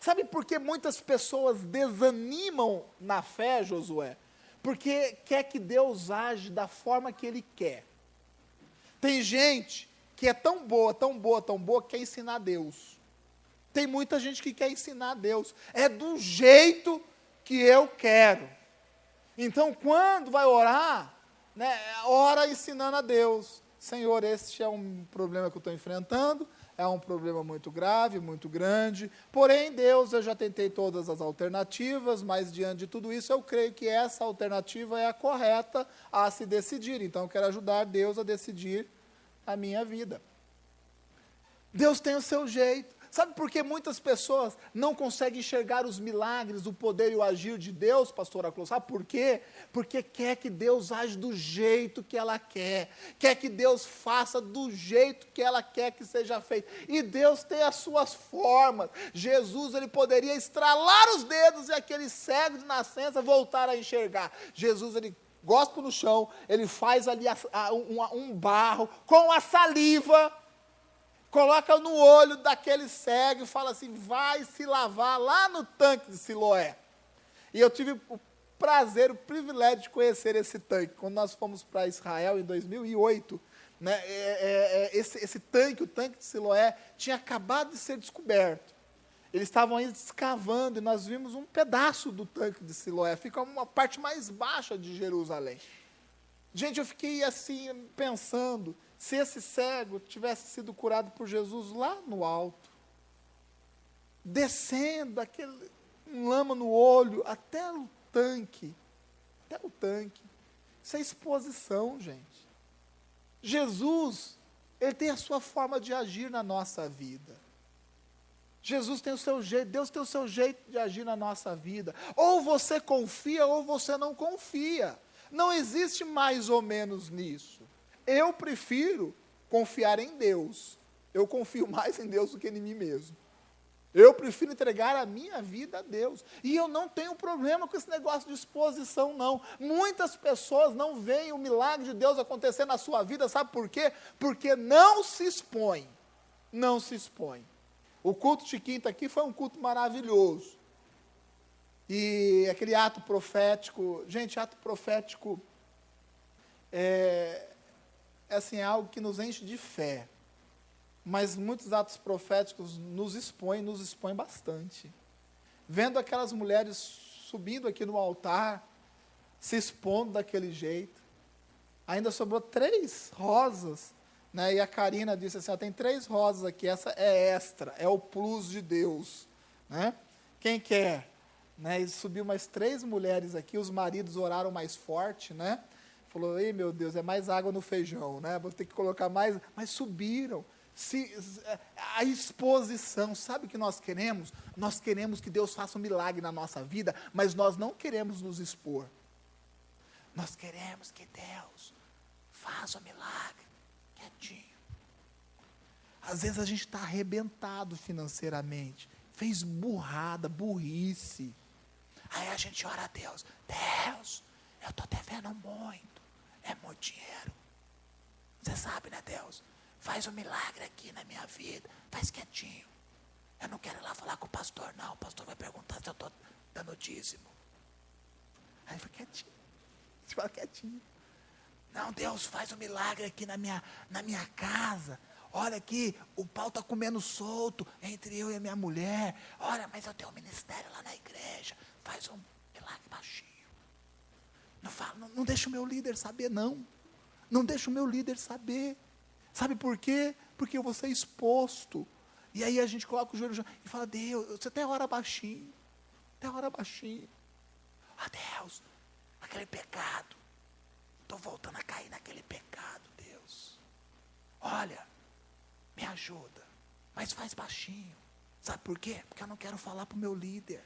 Sabe por que muitas pessoas desanimam na fé, Josué? Porque quer que Deus age da forma que Ele quer. Tem gente que é tão boa, tão boa, tão boa, que quer ensinar Deus. Tem muita gente que quer ensinar Deus. É do jeito que eu quero. Então, quando vai orar, né, ora ensinando a Deus. Senhor, este é um problema que eu estou enfrentando, é um problema muito grave, muito grande. Porém, Deus, eu já tentei todas as alternativas, mas diante de tudo isso, eu creio que essa alternativa é a correta a se decidir. Então, eu quero ajudar Deus a decidir a minha vida. Deus tem o seu jeito. Sabe por que muitas pessoas não conseguem enxergar os milagres, o poder e o agir de Deus, pastor Aclô? Sabe por quê? Porque quer que Deus age do jeito que ela quer, quer que Deus faça do jeito que ela quer que seja feito. E Deus tem as suas formas. Jesus, ele poderia estralar os dedos e aquele cego de nascença voltar a enxergar. Jesus, ele gosta no chão, ele faz ali a, a, um, um barro com a saliva coloca no olho daquele cego e fala assim: vai se lavar lá no tanque de Siloé. E eu tive o prazer, o privilégio de conhecer esse tanque. Quando nós fomos para Israel em 2008, né, é, é, é, esse, esse tanque, o tanque de Siloé, tinha acabado de ser descoberto. Eles estavam aí escavando e nós vimos um pedaço do tanque de Siloé. Fica uma parte mais baixa de Jerusalém. Gente, eu fiquei assim pensando se esse cego tivesse sido curado por Jesus lá no alto, descendo aquele lama no olho até o tanque, até o tanque. Isso é exposição, gente. Jesus, ele tem a sua forma de agir na nossa vida. Jesus tem o seu jeito, Deus tem o seu jeito de agir na nossa vida. Ou você confia ou você não confia. Não existe mais ou menos nisso. Eu prefiro confiar em Deus. Eu confio mais em Deus do que em mim mesmo. Eu prefiro entregar a minha vida a Deus. E eu não tenho problema com esse negócio de exposição, não. Muitas pessoas não veem o milagre de Deus acontecer na sua vida, sabe por quê? Porque não se expõe. Não se expõe. O culto de quinta aqui foi um culto maravilhoso. E aquele ato profético, gente, ato profético é, é assim, é algo que nos enche de fé mas muitos atos proféticos nos expõem, nos expõem bastante. Vendo aquelas mulheres subindo aqui no altar, se expondo daquele jeito. Ainda sobrou três rosas, né? E a Karina disse assim: ah, tem três rosas aqui, essa é extra, é o plus de Deus, né? Quem quer? Né? E subiu mais três mulheres aqui, os maridos oraram mais forte, né? Falou, ei meu Deus, é mais água no feijão, né? Vou ter que colocar mais, mas subiram se, a exposição, sabe o que nós queremos? Nós queremos que Deus faça um milagre na nossa vida, mas nós não queremos nos expor. Nós queremos que Deus faça um milagre quietinho. Às vezes a gente está arrebentado financeiramente, fez burrada, burrice. Aí a gente ora a Deus: Deus, eu estou devendo muito, é muito dinheiro. Você sabe, né, Deus? Faz um milagre aqui na minha vida. Faz quietinho. Eu não quero ir lá falar com o pastor, não. O pastor vai perguntar se eu estou dando dízimo. Aí foi quietinho. Fala quietinho. Não, Deus, faz um milagre aqui na minha, na minha casa. Olha aqui, o pau está comendo solto entre eu e a minha mulher. Olha, mas eu tenho um ministério lá na igreja. Faz um milagre baixinho. Não, fala, não, deixa o meu líder saber, não. Não deixa o meu líder saber. Sabe por quê? Porque eu vou ser exposto. E aí a gente coloca o joelho e fala, Deus, você até ora baixinho. Até ora baixinho. Ah, Deus, aquele pecado. Estou voltando a cair naquele pecado, Deus. Olha, me ajuda. Mas faz baixinho. Sabe por quê? Porque eu não quero falar para o meu líder.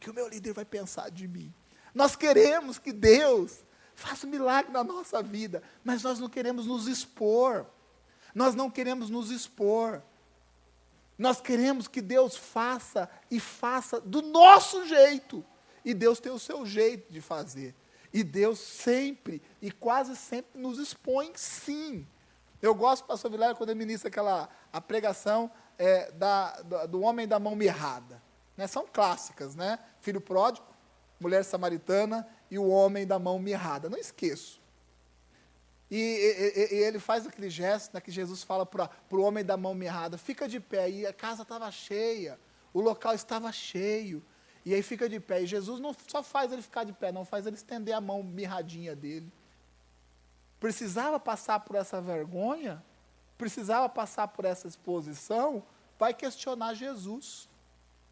Que o meu líder vai pensar de mim. Nós queremos que Deus faça um milagre na nossa vida, mas nós não queremos nos expor. Nós não queremos nos expor. Nós queremos que Deus faça e faça do nosso jeito. E Deus tem o seu jeito de fazer. E Deus sempre e quase sempre nos expõe, sim. Eu gosto, pastor Vilela, quando ele ministra aquela a pregação é, da, do, do, homem da mão mirrada. Né? São clássicas, né? Filho pródigo, mulher samaritana e o homem da mão mirrada. Não esqueço. E, e, e, ele faz aquele gesto né, que Jesus fala para o homem da mão mirrada: fica de pé. E a casa estava cheia, o local estava cheio. E aí fica de pé. E Jesus não só faz ele ficar de pé, não faz ele estender a mão mirradinha dele. Precisava passar por essa vergonha, precisava passar por essa exposição, vai questionar Jesus.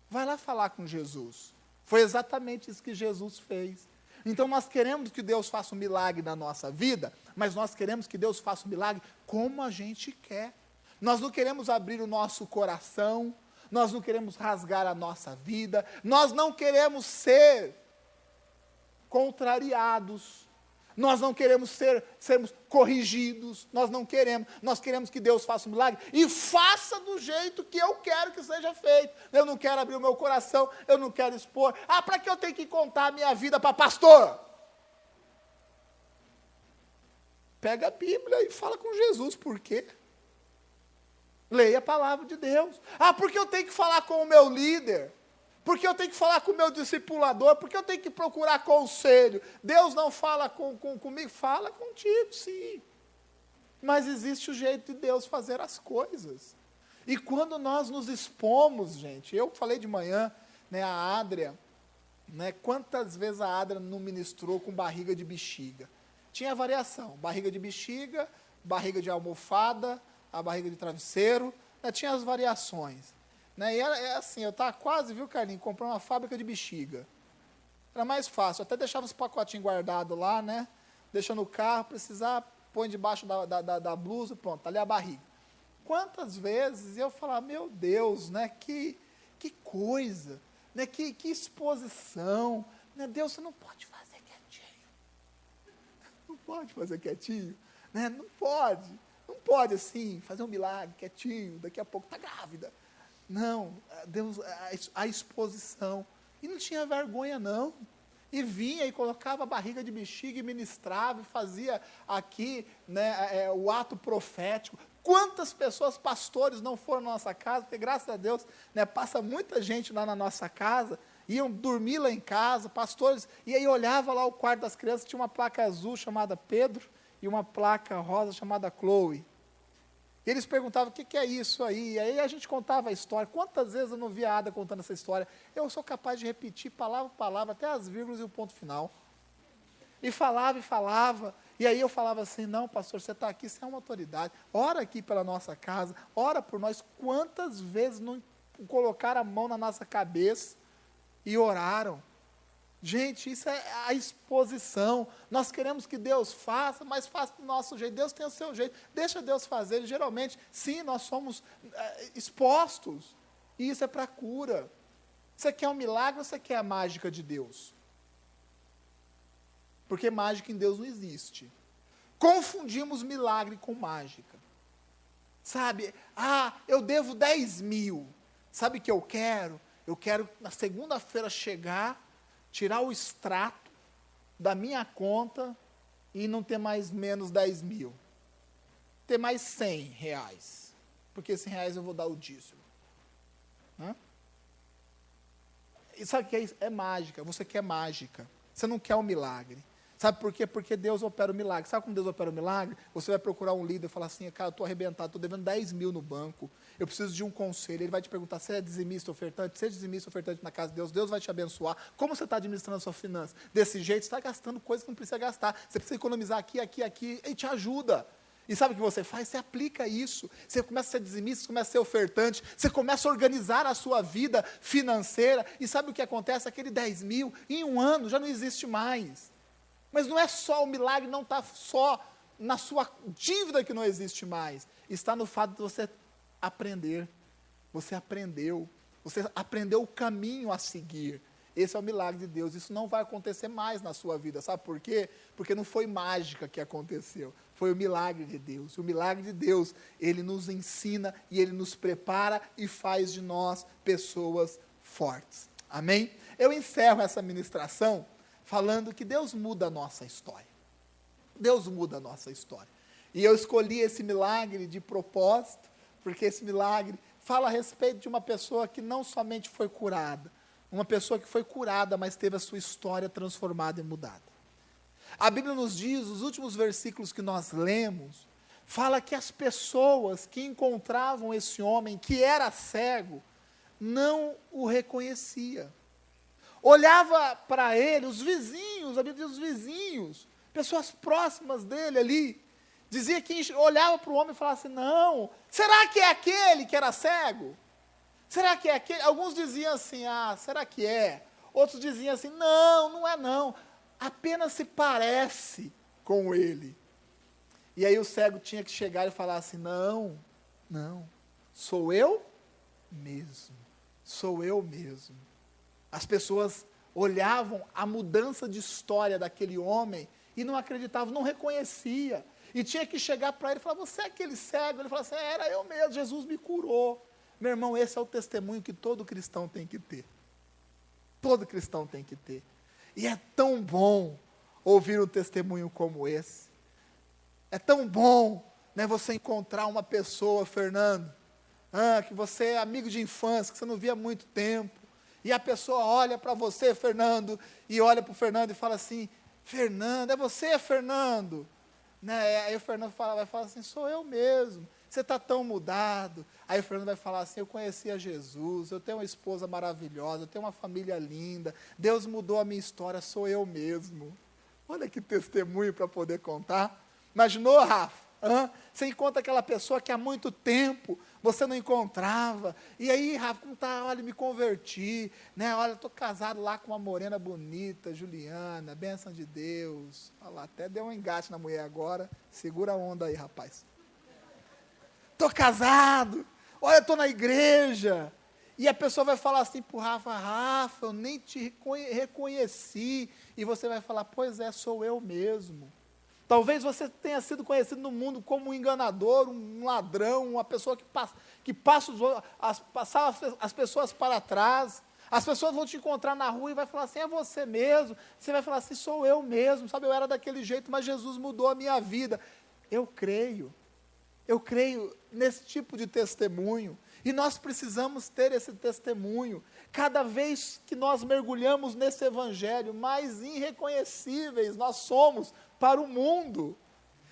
Vai lá falar com Jesus. Foi exatamente isso que Jesus fez. Então nós queremos que Deus faça um milagre na nossa vida, mas nós queremos que Deus faça um milagre como a gente quer. Nós não queremos abrir o nosso coração, nós não queremos rasgar a nossa vida, nós não queremos ser contrariados. Nós não queremos ser, sermos corrigidos, nós não queremos, nós queremos que Deus faça um milagre e faça do jeito que eu quero que seja feito. Eu não quero abrir o meu coração, eu não quero expor. Ah, para que eu tenho que contar a minha vida para pastor? Pega a Bíblia e fala com Jesus, por quê? Leia a palavra de Deus. Ah, porque eu tenho que falar com o meu líder? Porque eu tenho que falar com o meu discipulador, porque eu tenho que procurar conselho. Deus não fala com, com, comigo, fala contigo, sim. Mas existe o jeito de Deus fazer as coisas. E quando nós nos expomos, gente, eu falei de manhã, né, a Adria, né, quantas vezes a Adria não ministrou com barriga de bexiga? Tinha variação, barriga de bexiga, barriga de almofada, a barriga de travesseiro, né, tinha as variações. Né? E era, é assim, eu estava quase, viu, Carlinhos, comprando uma fábrica de bexiga. Era mais fácil, eu até deixava os pacotinhos guardados lá, né? Deixa no carro, precisar, põe debaixo da, da, da, da blusa, pronto, tá ali a barriga. Quantas vezes eu falava, meu Deus, né? Que, que coisa, né? que, que exposição. Né? Deus, você não pode fazer quietinho. Não pode fazer quietinho. Né? Não pode. Não pode assim, fazer um milagre quietinho, daqui a pouco está grávida. Não, Deus, a, exposição. E não tinha vergonha, não. E vinha e colocava a barriga de bexiga e ministrava, e fazia aqui né, é, o ato profético. Quantas pessoas, pastores, não foram na nossa casa, porque graças a Deus né, passa muita gente lá na nossa casa, iam dormir lá em casa, pastores, e aí olhava lá o quarto das crianças, tinha uma placa azul chamada Pedro e uma placa rosa chamada Chloe. E eles perguntavam, o que, que, é isso aí? E aí a gente contava a história. Quantas vezes eu não via a Ada contando essa história? Eu sou capaz de repetir palavra por palavra, até as vírgulas e o ponto final. E falava e falava. E aí eu falava assim, não, pastor, você está aqui, você é uma autoridade. Ora aqui pela nossa casa, ora por nós. Quantas vezes não colocaram a mão na nossa cabeça e oraram? Gente, isso é a exposição. Nós queremos que Deus faça, mas faça do nosso jeito. Deus tem o seu jeito. Deixa Deus fazer. E, geralmente, sim, nós somos é, expostos. E isso é para cura. Você quer um milagre ou você quer a mágica de Deus? Porque mágica em Deus não existe. Confundimos milagre com mágica. Sabe? Ah, eu devo 10 mil. Sabe o que eu quero? Eu quero na segunda-feira chegar tirar o extrato da minha conta e não ter mais menos 10 mil. Ter mais 100 reais. Porque 100 reais eu vou dar o dízimo. Hã? E sabe o que é? É mágica. Você quer mágica. Você não quer um milagre. Sabe por quê? Porque Deus opera o milagre. Sabe como Deus opera o milagre? Você vai procurar um líder e falar assim, cara, eu estou arrebentado, estou devendo 10 mil no banco, eu preciso de um conselho. Ele vai te perguntar, você é dizimista ofertante? Seja dizimista ofertante na casa de Deus, Deus vai te abençoar. Como você está administrando a sua finança? Desse jeito, você está gastando coisas que não precisa gastar. Você precisa economizar aqui, aqui, aqui, e te ajuda. E sabe o que você faz? Você aplica isso. Você começa a ser dizimista, você começa a ser ofertante, você começa a organizar a sua vida financeira. E sabe o que acontece? Aquele 10 mil, em um ano, já não existe mais. Mas não é só o milagre, não está só na sua dívida que não existe mais. Está no fato de você aprender. Você aprendeu. Você aprendeu o caminho a seguir. Esse é o milagre de Deus. Isso não vai acontecer mais na sua vida. Sabe por quê? Porque não foi mágica que aconteceu. Foi o milagre de Deus. E o milagre de Deus, ele nos ensina e ele nos prepara e faz de nós pessoas fortes. Amém? Eu encerro essa ministração falando que Deus muda a nossa história. Deus muda a nossa história. E eu escolhi esse milagre de propósito, porque esse milagre fala a respeito de uma pessoa que não somente foi curada, uma pessoa que foi curada, mas teve a sua história transformada e mudada. A Bíblia nos diz, os últimos versículos que nós lemos, fala que as pessoas que encontravam esse homem que era cego, não o reconhecia olhava para ele, os vizinhos, a Bíblia diz os vizinhos, pessoas próximas dele ali, dizia que olhava para o homem e falava assim: não, será que é aquele que era cego? Será que é aquele? Alguns diziam assim: ah, será que é? Outros diziam assim: não, não é não, apenas se parece com ele. E aí o cego tinha que chegar e falar assim: não, não, sou eu mesmo, sou eu mesmo. As pessoas olhavam a mudança de história daquele homem e não acreditavam, não reconhecia. E tinha que chegar para ele e falar: Você é aquele cego? Ele falava assim: Era eu mesmo, Jesus me curou. Meu irmão, esse é o testemunho que todo cristão tem que ter. Todo cristão tem que ter. E é tão bom ouvir um testemunho como esse. É tão bom né, você encontrar uma pessoa, Fernando, ah, que você é amigo de infância, que você não via há muito tempo, e a pessoa olha para você, Fernando, e olha para o Fernando e fala assim: Fernando, é você, Fernando? Né? Aí o Fernando fala, vai falar assim: sou eu mesmo. Você está tão mudado. Aí o Fernando vai falar assim: Eu conhecia Jesus, eu tenho uma esposa maravilhosa, eu tenho uma família linda, Deus mudou a minha história, sou eu mesmo. Olha que testemunho para poder contar. Imaginou, Rafa? Hã? Você encontra aquela pessoa que há muito tempo você não encontrava. E aí, Rafa, como tá? Olha, me converti, né? Olha, estou casado lá com uma morena bonita, Juliana, bênção de Deus. Olha lá, até deu um engate na mulher agora. Segura a onda aí, rapaz. Estou casado. Olha, estou na igreja. E a pessoa vai falar assim para o Rafa, Rafa, eu nem te reconheci. E você vai falar, pois é, sou eu mesmo. Talvez você tenha sido conhecido no mundo como um enganador, um ladrão, uma pessoa que passa, que passa as, passava as pessoas para trás. As pessoas vão te encontrar na rua e vai falar assim, é você mesmo. Você vai falar assim, sou eu mesmo, sabe? Eu era daquele jeito, mas Jesus mudou a minha vida. Eu creio. Eu creio nesse tipo de testemunho. E nós precisamos ter esse testemunho. Cada vez que nós mergulhamos nesse evangelho, mais irreconhecíveis nós somos para o mundo.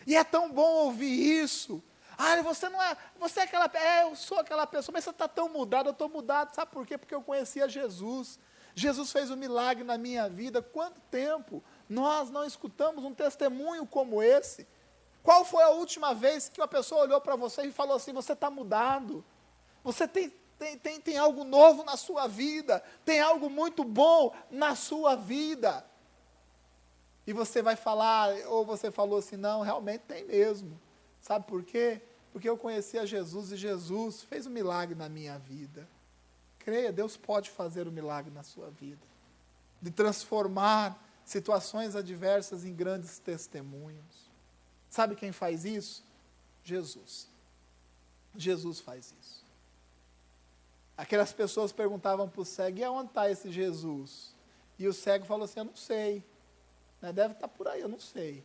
E é tão bom ouvir isso. Ah, você não é, você é aquela, é, eu sou aquela pessoa, mas você está tão mudado, eu estou mudado, sabe por quê? Porque eu conhecia Jesus. Jesus fez um milagre na minha vida. Quanto tempo nós não escutamos um testemunho como esse? Qual foi a última vez que uma pessoa olhou para você e falou assim: Você está mudado, você tem, tem, tem, tem algo novo na sua vida, tem algo muito bom na sua vida. E você vai falar, ou você falou assim: Não, realmente tem mesmo. Sabe por quê? Porque eu conhecia Jesus e Jesus fez um milagre na minha vida. Creia, Deus pode fazer um milagre na sua vida. De transformar situações adversas em grandes testemunhos. Sabe quem faz isso? Jesus. Jesus faz isso. Aquelas pessoas perguntavam para o cego: e aonde está esse Jesus? E o cego falou assim: eu não sei. Né, deve estar por aí, eu não sei.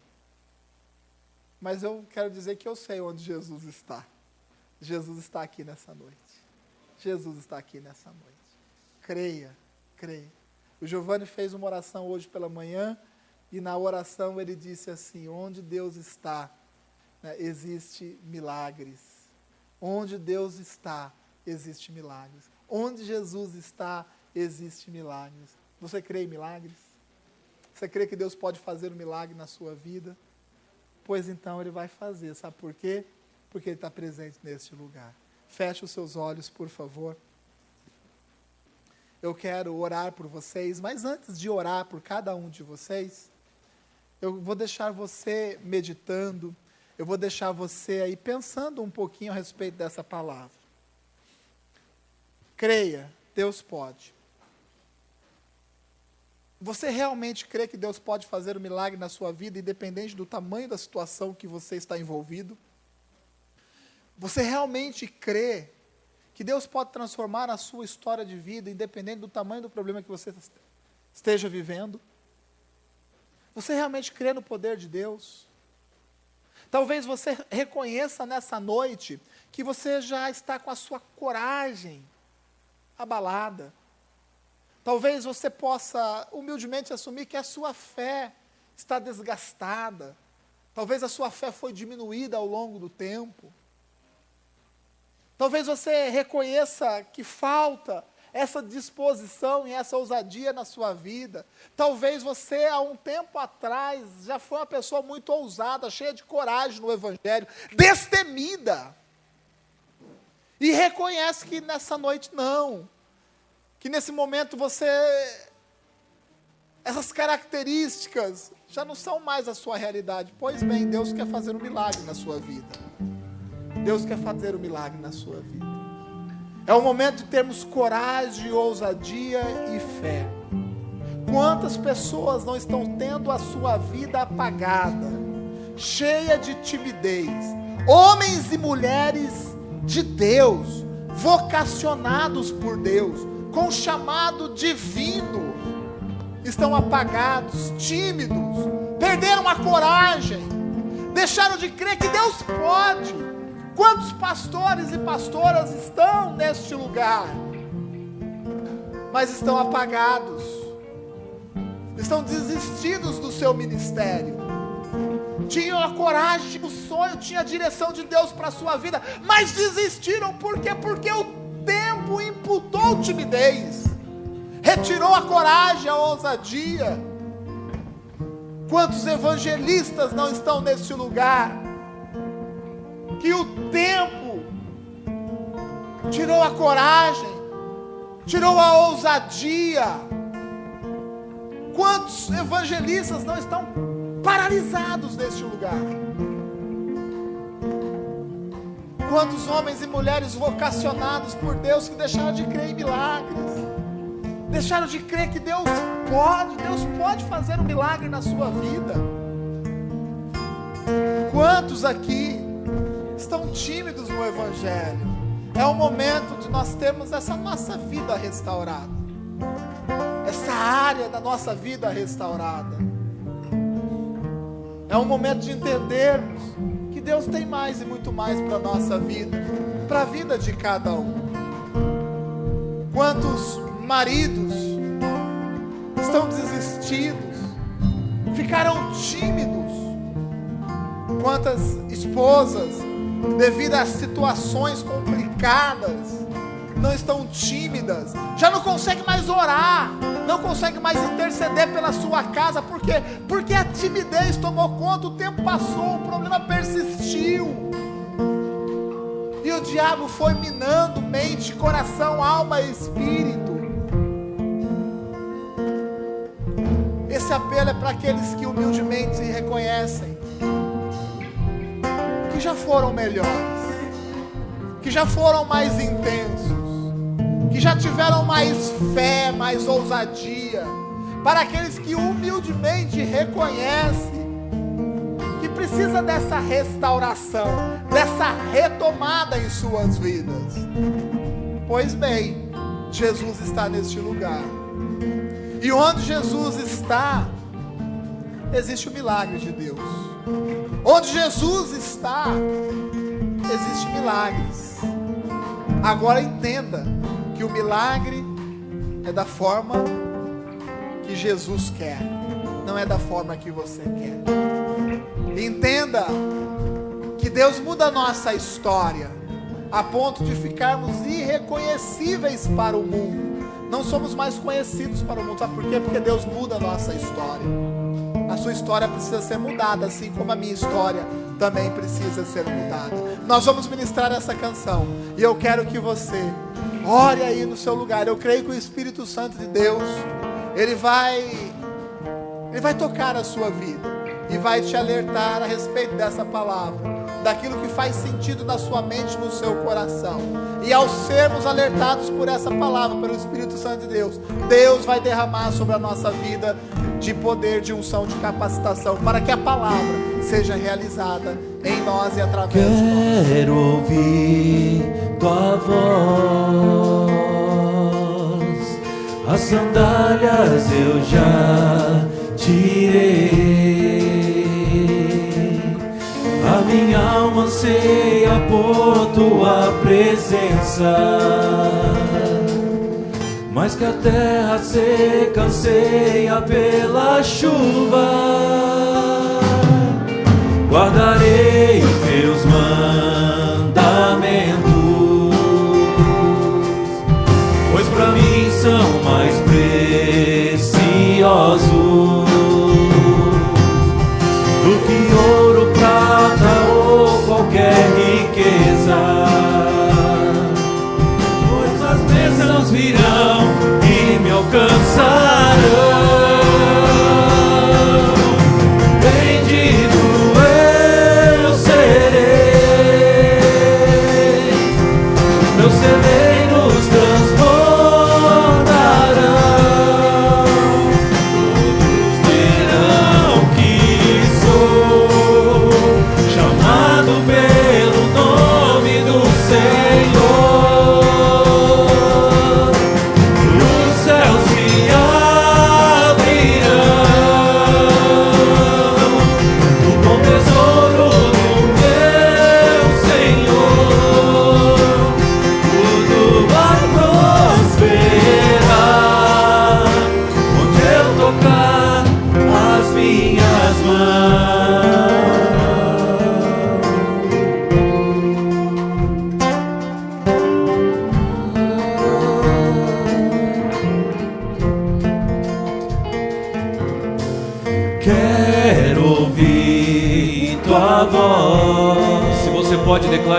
Mas eu quero dizer que eu sei onde Jesus está. Jesus está aqui nessa noite. Jesus está aqui nessa noite. Creia, creia. O Giovanni fez uma oração hoje pela manhã e na oração ele disse assim: onde Deus está, né, existe milagres. Onde Deus está, existe milagres. Onde Jesus está, existe milagres. Você crê em milagres? Você crê que Deus pode fazer um milagre na sua vida? Pois então ele vai fazer. Sabe por quê? Porque ele está presente neste lugar. Feche os seus olhos, por favor. Eu quero orar por vocês, mas antes de orar por cada um de vocês, eu vou deixar você meditando, eu vou deixar você aí pensando um pouquinho a respeito dessa palavra. Creia, Deus pode. Você realmente crê que Deus pode fazer um milagre na sua vida, independente do tamanho da situação que você está envolvido? Você realmente crê que Deus pode transformar a sua história de vida, independente do tamanho do problema que você esteja vivendo? Você realmente crê no poder de Deus? Talvez você reconheça nessa noite que você já está com a sua coragem abalada. Talvez você possa humildemente assumir que a sua fé está desgastada. Talvez a sua fé foi diminuída ao longo do tempo. Talvez você reconheça que falta essa disposição e essa ousadia na sua vida. Talvez você, há um tempo atrás, já foi uma pessoa muito ousada, cheia de coragem no Evangelho, destemida. E reconhece que nessa noite não que nesse momento você. Essas características já não são mais a sua realidade. Pois bem, Deus quer fazer um milagre na sua vida. Deus quer fazer um milagre na sua vida. É o momento de termos coragem, ousadia e fé. Quantas pessoas não estão tendo a sua vida apagada, cheia de timidez? Homens e mulheres de Deus, vocacionados por Deus, com chamado divino, estão apagados, tímidos, perderam a coragem, deixaram de crer que Deus pode. Quantos pastores e pastoras estão neste lugar, mas estão apagados, estão desistidos do seu ministério? tinham a coragem, o sonho, tinha a direção de Deus para a sua vida, mas desistiram, por quê? Porque o imputou timidez, retirou a coragem, a ousadia. Quantos evangelistas não estão neste lugar? Que o tempo tirou a coragem, tirou a ousadia. Quantos evangelistas não estão paralisados neste lugar? Quantos homens e mulheres vocacionados por Deus que deixaram de crer em milagres, deixaram de crer que Deus pode, Deus pode fazer um milagre na sua vida. Quantos aqui estão tímidos no Evangelho? É o momento de nós termos essa nossa vida restaurada, essa área da nossa vida restaurada. É um momento de entendermos Deus tem mais e muito mais para a nossa vida, para a vida de cada um. Quantos maridos estão desistidos, ficaram tímidos, quantas esposas, devido a situações complicadas, não estão tímidas, já não consegue mais orar, não consegue mais interceder pela sua casa, por quê? Porque a timidez tomou conta, o tempo passou, o problema persistiu. E o diabo foi minando mente, coração, alma e espírito. Esse apelo é para aqueles que humildemente se reconhecem, que já foram melhores, que já foram mais intensos, já tiveram mais fé, mais ousadia, para aqueles que humildemente reconhecem que precisa dessa restauração, dessa retomada em suas vidas. Pois bem, Jesus está neste lugar. E onde Jesus está, existe o milagre de Deus. Onde Jesus está, existe milagres. Agora entenda que o milagre é da forma que Jesus quer, não é da forma que você quer. Entenda que Deus muda a nossa história a ponto de ficarmos irreconhecíveis para o mundo não somos mais conhecidos para o mundo. Sabe por quê? Porque Deus muda a nossa história. A sua história precisa ser mudada, assim como a minha história também precisa ser mudada. Nós vamos ministrar essa canção e eu quero que você ore aí no seu lugar. Eu creio que o Espírito Santo de Deus, ele vai ele vai tocar a sua vida e vai te alertar a respeito dessa palavra daquilo que faz sentido na sua mente, no seu coração. E ao sermos alertados por essa palavra, pelo Espírito Santo de Deus, Deus vai derramar sobre a nossa vida de poder, de unção, de capacitação, para que a palavra seja realizada em nós e através Quero de nós. Ouvir tua voz, as sandálias eu já tirei. A minha alma anseia por tua presença. Mais que a terra seca anseia pela chuva, guardarei os teus mandamentos, pois para mim são mais preciosos do que ouro, prata ou qualquer riqueza. Pois as bênçãos virão e me alcançarão.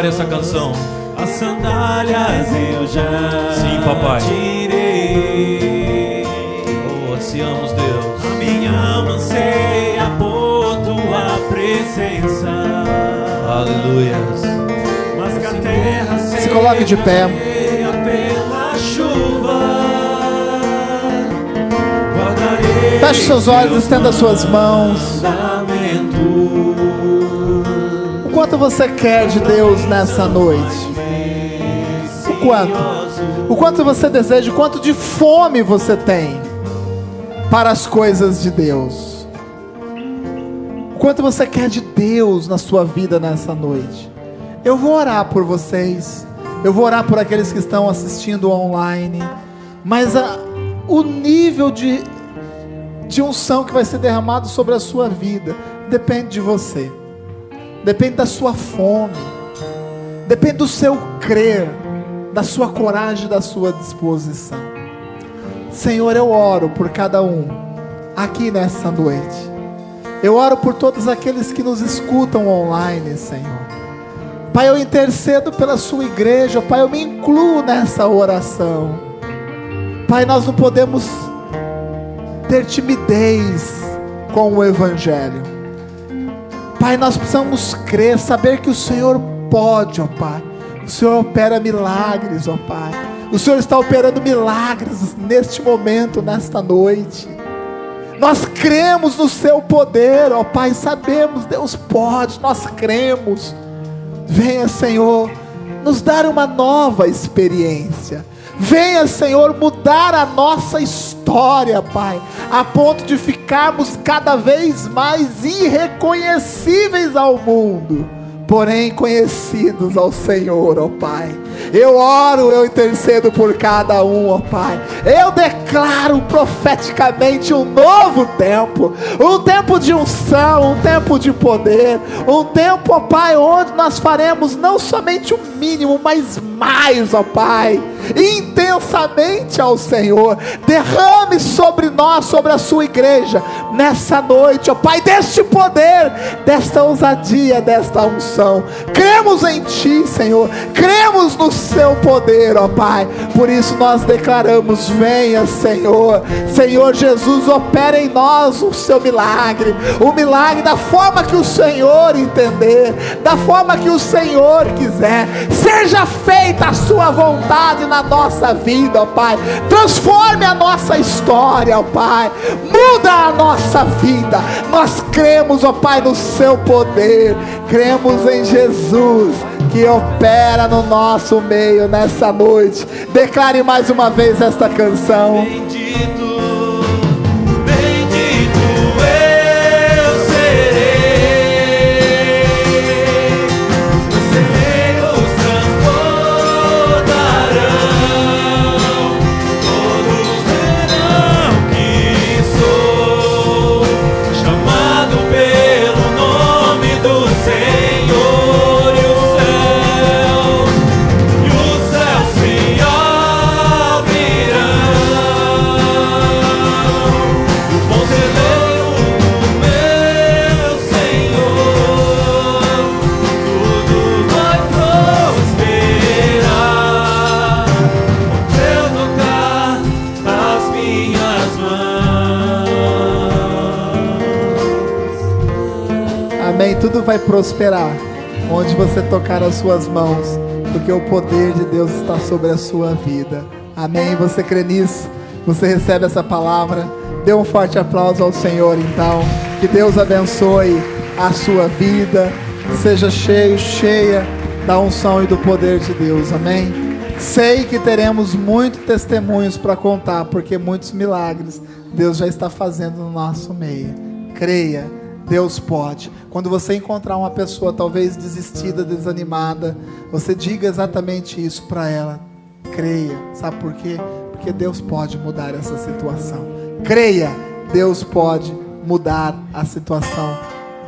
Declare essa canção. As sandálias eu já Sim, papai. tirei. Oh, ansiamos, Deus. A minha alma anseia por tua presença. Aleluias. Mas que a Se coloque de pé. Pela chuva, guardarei Feche seus olhos, estenda suas mãos. fundamento. Quanto você quer de Deus nessa noite? O quanto? O quanto você deseja, o quanto de fome você tem para as coisas de Deus? O quanto você quer de Deus na sua vida nessa noite? Eu vou orar por vocês. Eu vou orar por aqueles que estão assistindo online. Mas a- o nível de, de unção que vai ser derramado sobre a sua vida depende de você. Depende da sua fome. Depende do seu crer, da sua coragem, da sua disposição. Senhor, eu oro por cada um aqui nessa noite. Eu oro por todos aqueles que nos escutam online, Senhor. Pai, eu intercedo pela sua igreja, Pai, eu me incluo nessa oração. Pai, nós não podemos ter timidez com o Evangelho. Pai, nós precisamos crer, saber que o Senhor pode, ó Pai. O Senhor opera milagres, ó Pai. O Senhor está operando milagres neste momento, nesta noite. Nós cremos no Seu poder, ó Pai. Sabemos, Deus pode, nós cremos. Venha, Senhor, nos dar uma nova experiência. Venha, Senhor, mudar a nossa história, Pai, a ponto de ficarmos cada vez mais irreconhecíveis ao mundo, porém conhecidos ao Senhor, ó Pai. Eu oro, eu intercedo por cada um, ó Pai. Eu declaro profeticamente um novo tempo, um tempo de unção, um tempo de poder, um tempo, ó Pai, onde nós faremos não somente o mínimo, mas mais, ó Pai, intensamente ao Senhor. Derrame sobre nós, sobre a sua igreja, nessa noite, ó Pai, deste poder, desta ousadia, desta unção. Cremos em Ti, Senhor, cremos no Seu poder, ó Pai. Por isso nós declaramos: venha, Senhor. Senhor Jesus, opera em nós o Seu milagre, o milagre da forma que o Senhor entender, da forma que o Senhor quiser. Seja feita a Sua vontade na nossa vida, ó Pai. Transforme a nossa história, ó Pai. Muda a nossa vida. Nós cremos, ó Pai, no Seu poder. Cremos em Jesus que opera no nosso meio nessa noite. Declare mais uma vez esta canção. Bendito, Tudo vai prosperar onde você tocar as suas mãos, porque o poder de Deus está sobre a sua vida. Amém. Você crê nisso? Você recebe essa palavra? Dê um forte aplauso ao Senhor, então. Que Deus abençoe a sua vida. Seja cheio, cheia da unção e do poder de Deus. Amém. Sei que teremos muitos testemunhos para contar, porque muitos milagres Deus já está fazendo no nosso meio. Creia, Deus pode. Quando você encontrar uma pessoa talvez desistida, desanimada, você diga exatamente isso para ela. Creia. Sabe por quê? Porque Deus pode mudar essa situação. Creia, Deus pode mudar a situação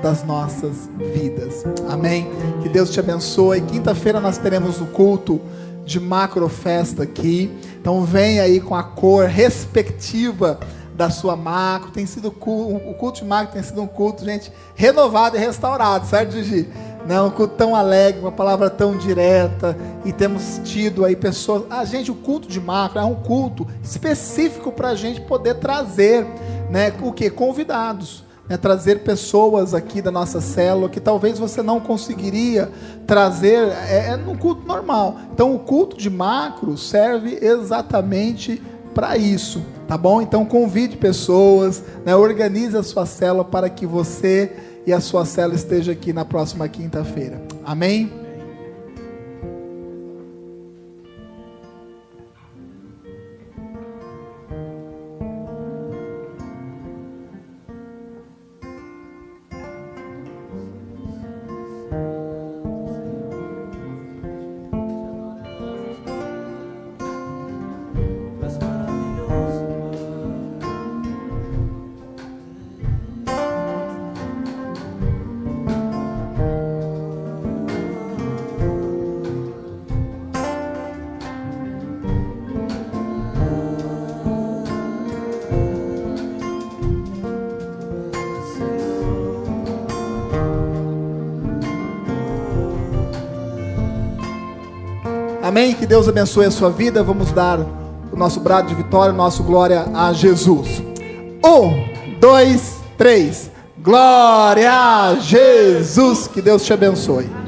das nossas vidas. Amém? Que Deus te abençoe. Quinta-feira nós teremos o culto de macrofesta aqui. Então vem aí com a cor respectiva da sua macro. Tem sido o culto de macro tem sido um culto, gente, renovado e restaurado, certo, Gigi? Não, um culto tão alegre, uma palavra tão direta, e temos tido aí pessoas. Ah, gente, o culto de macro é um culto específico para a gente poder trazer, né? O que? Convidados. né, trazer pessoas aqui da nossa célula que talvez você não conseguiria trazer é, é no culto normal. Então o culto de macro serve exatamente para isso, tá bom? Então convide pessoas, né, organize a sua célula para que você e a sua célula esteja aqui na próxima quinta-feira. Amém? Amém? Que Deus abençoe a sua vida. Vamos dar o nosso brado de vitória, o nosso glória a Jesus. Um, dois, três. Glória a Jesus. Que Deus te abençoe.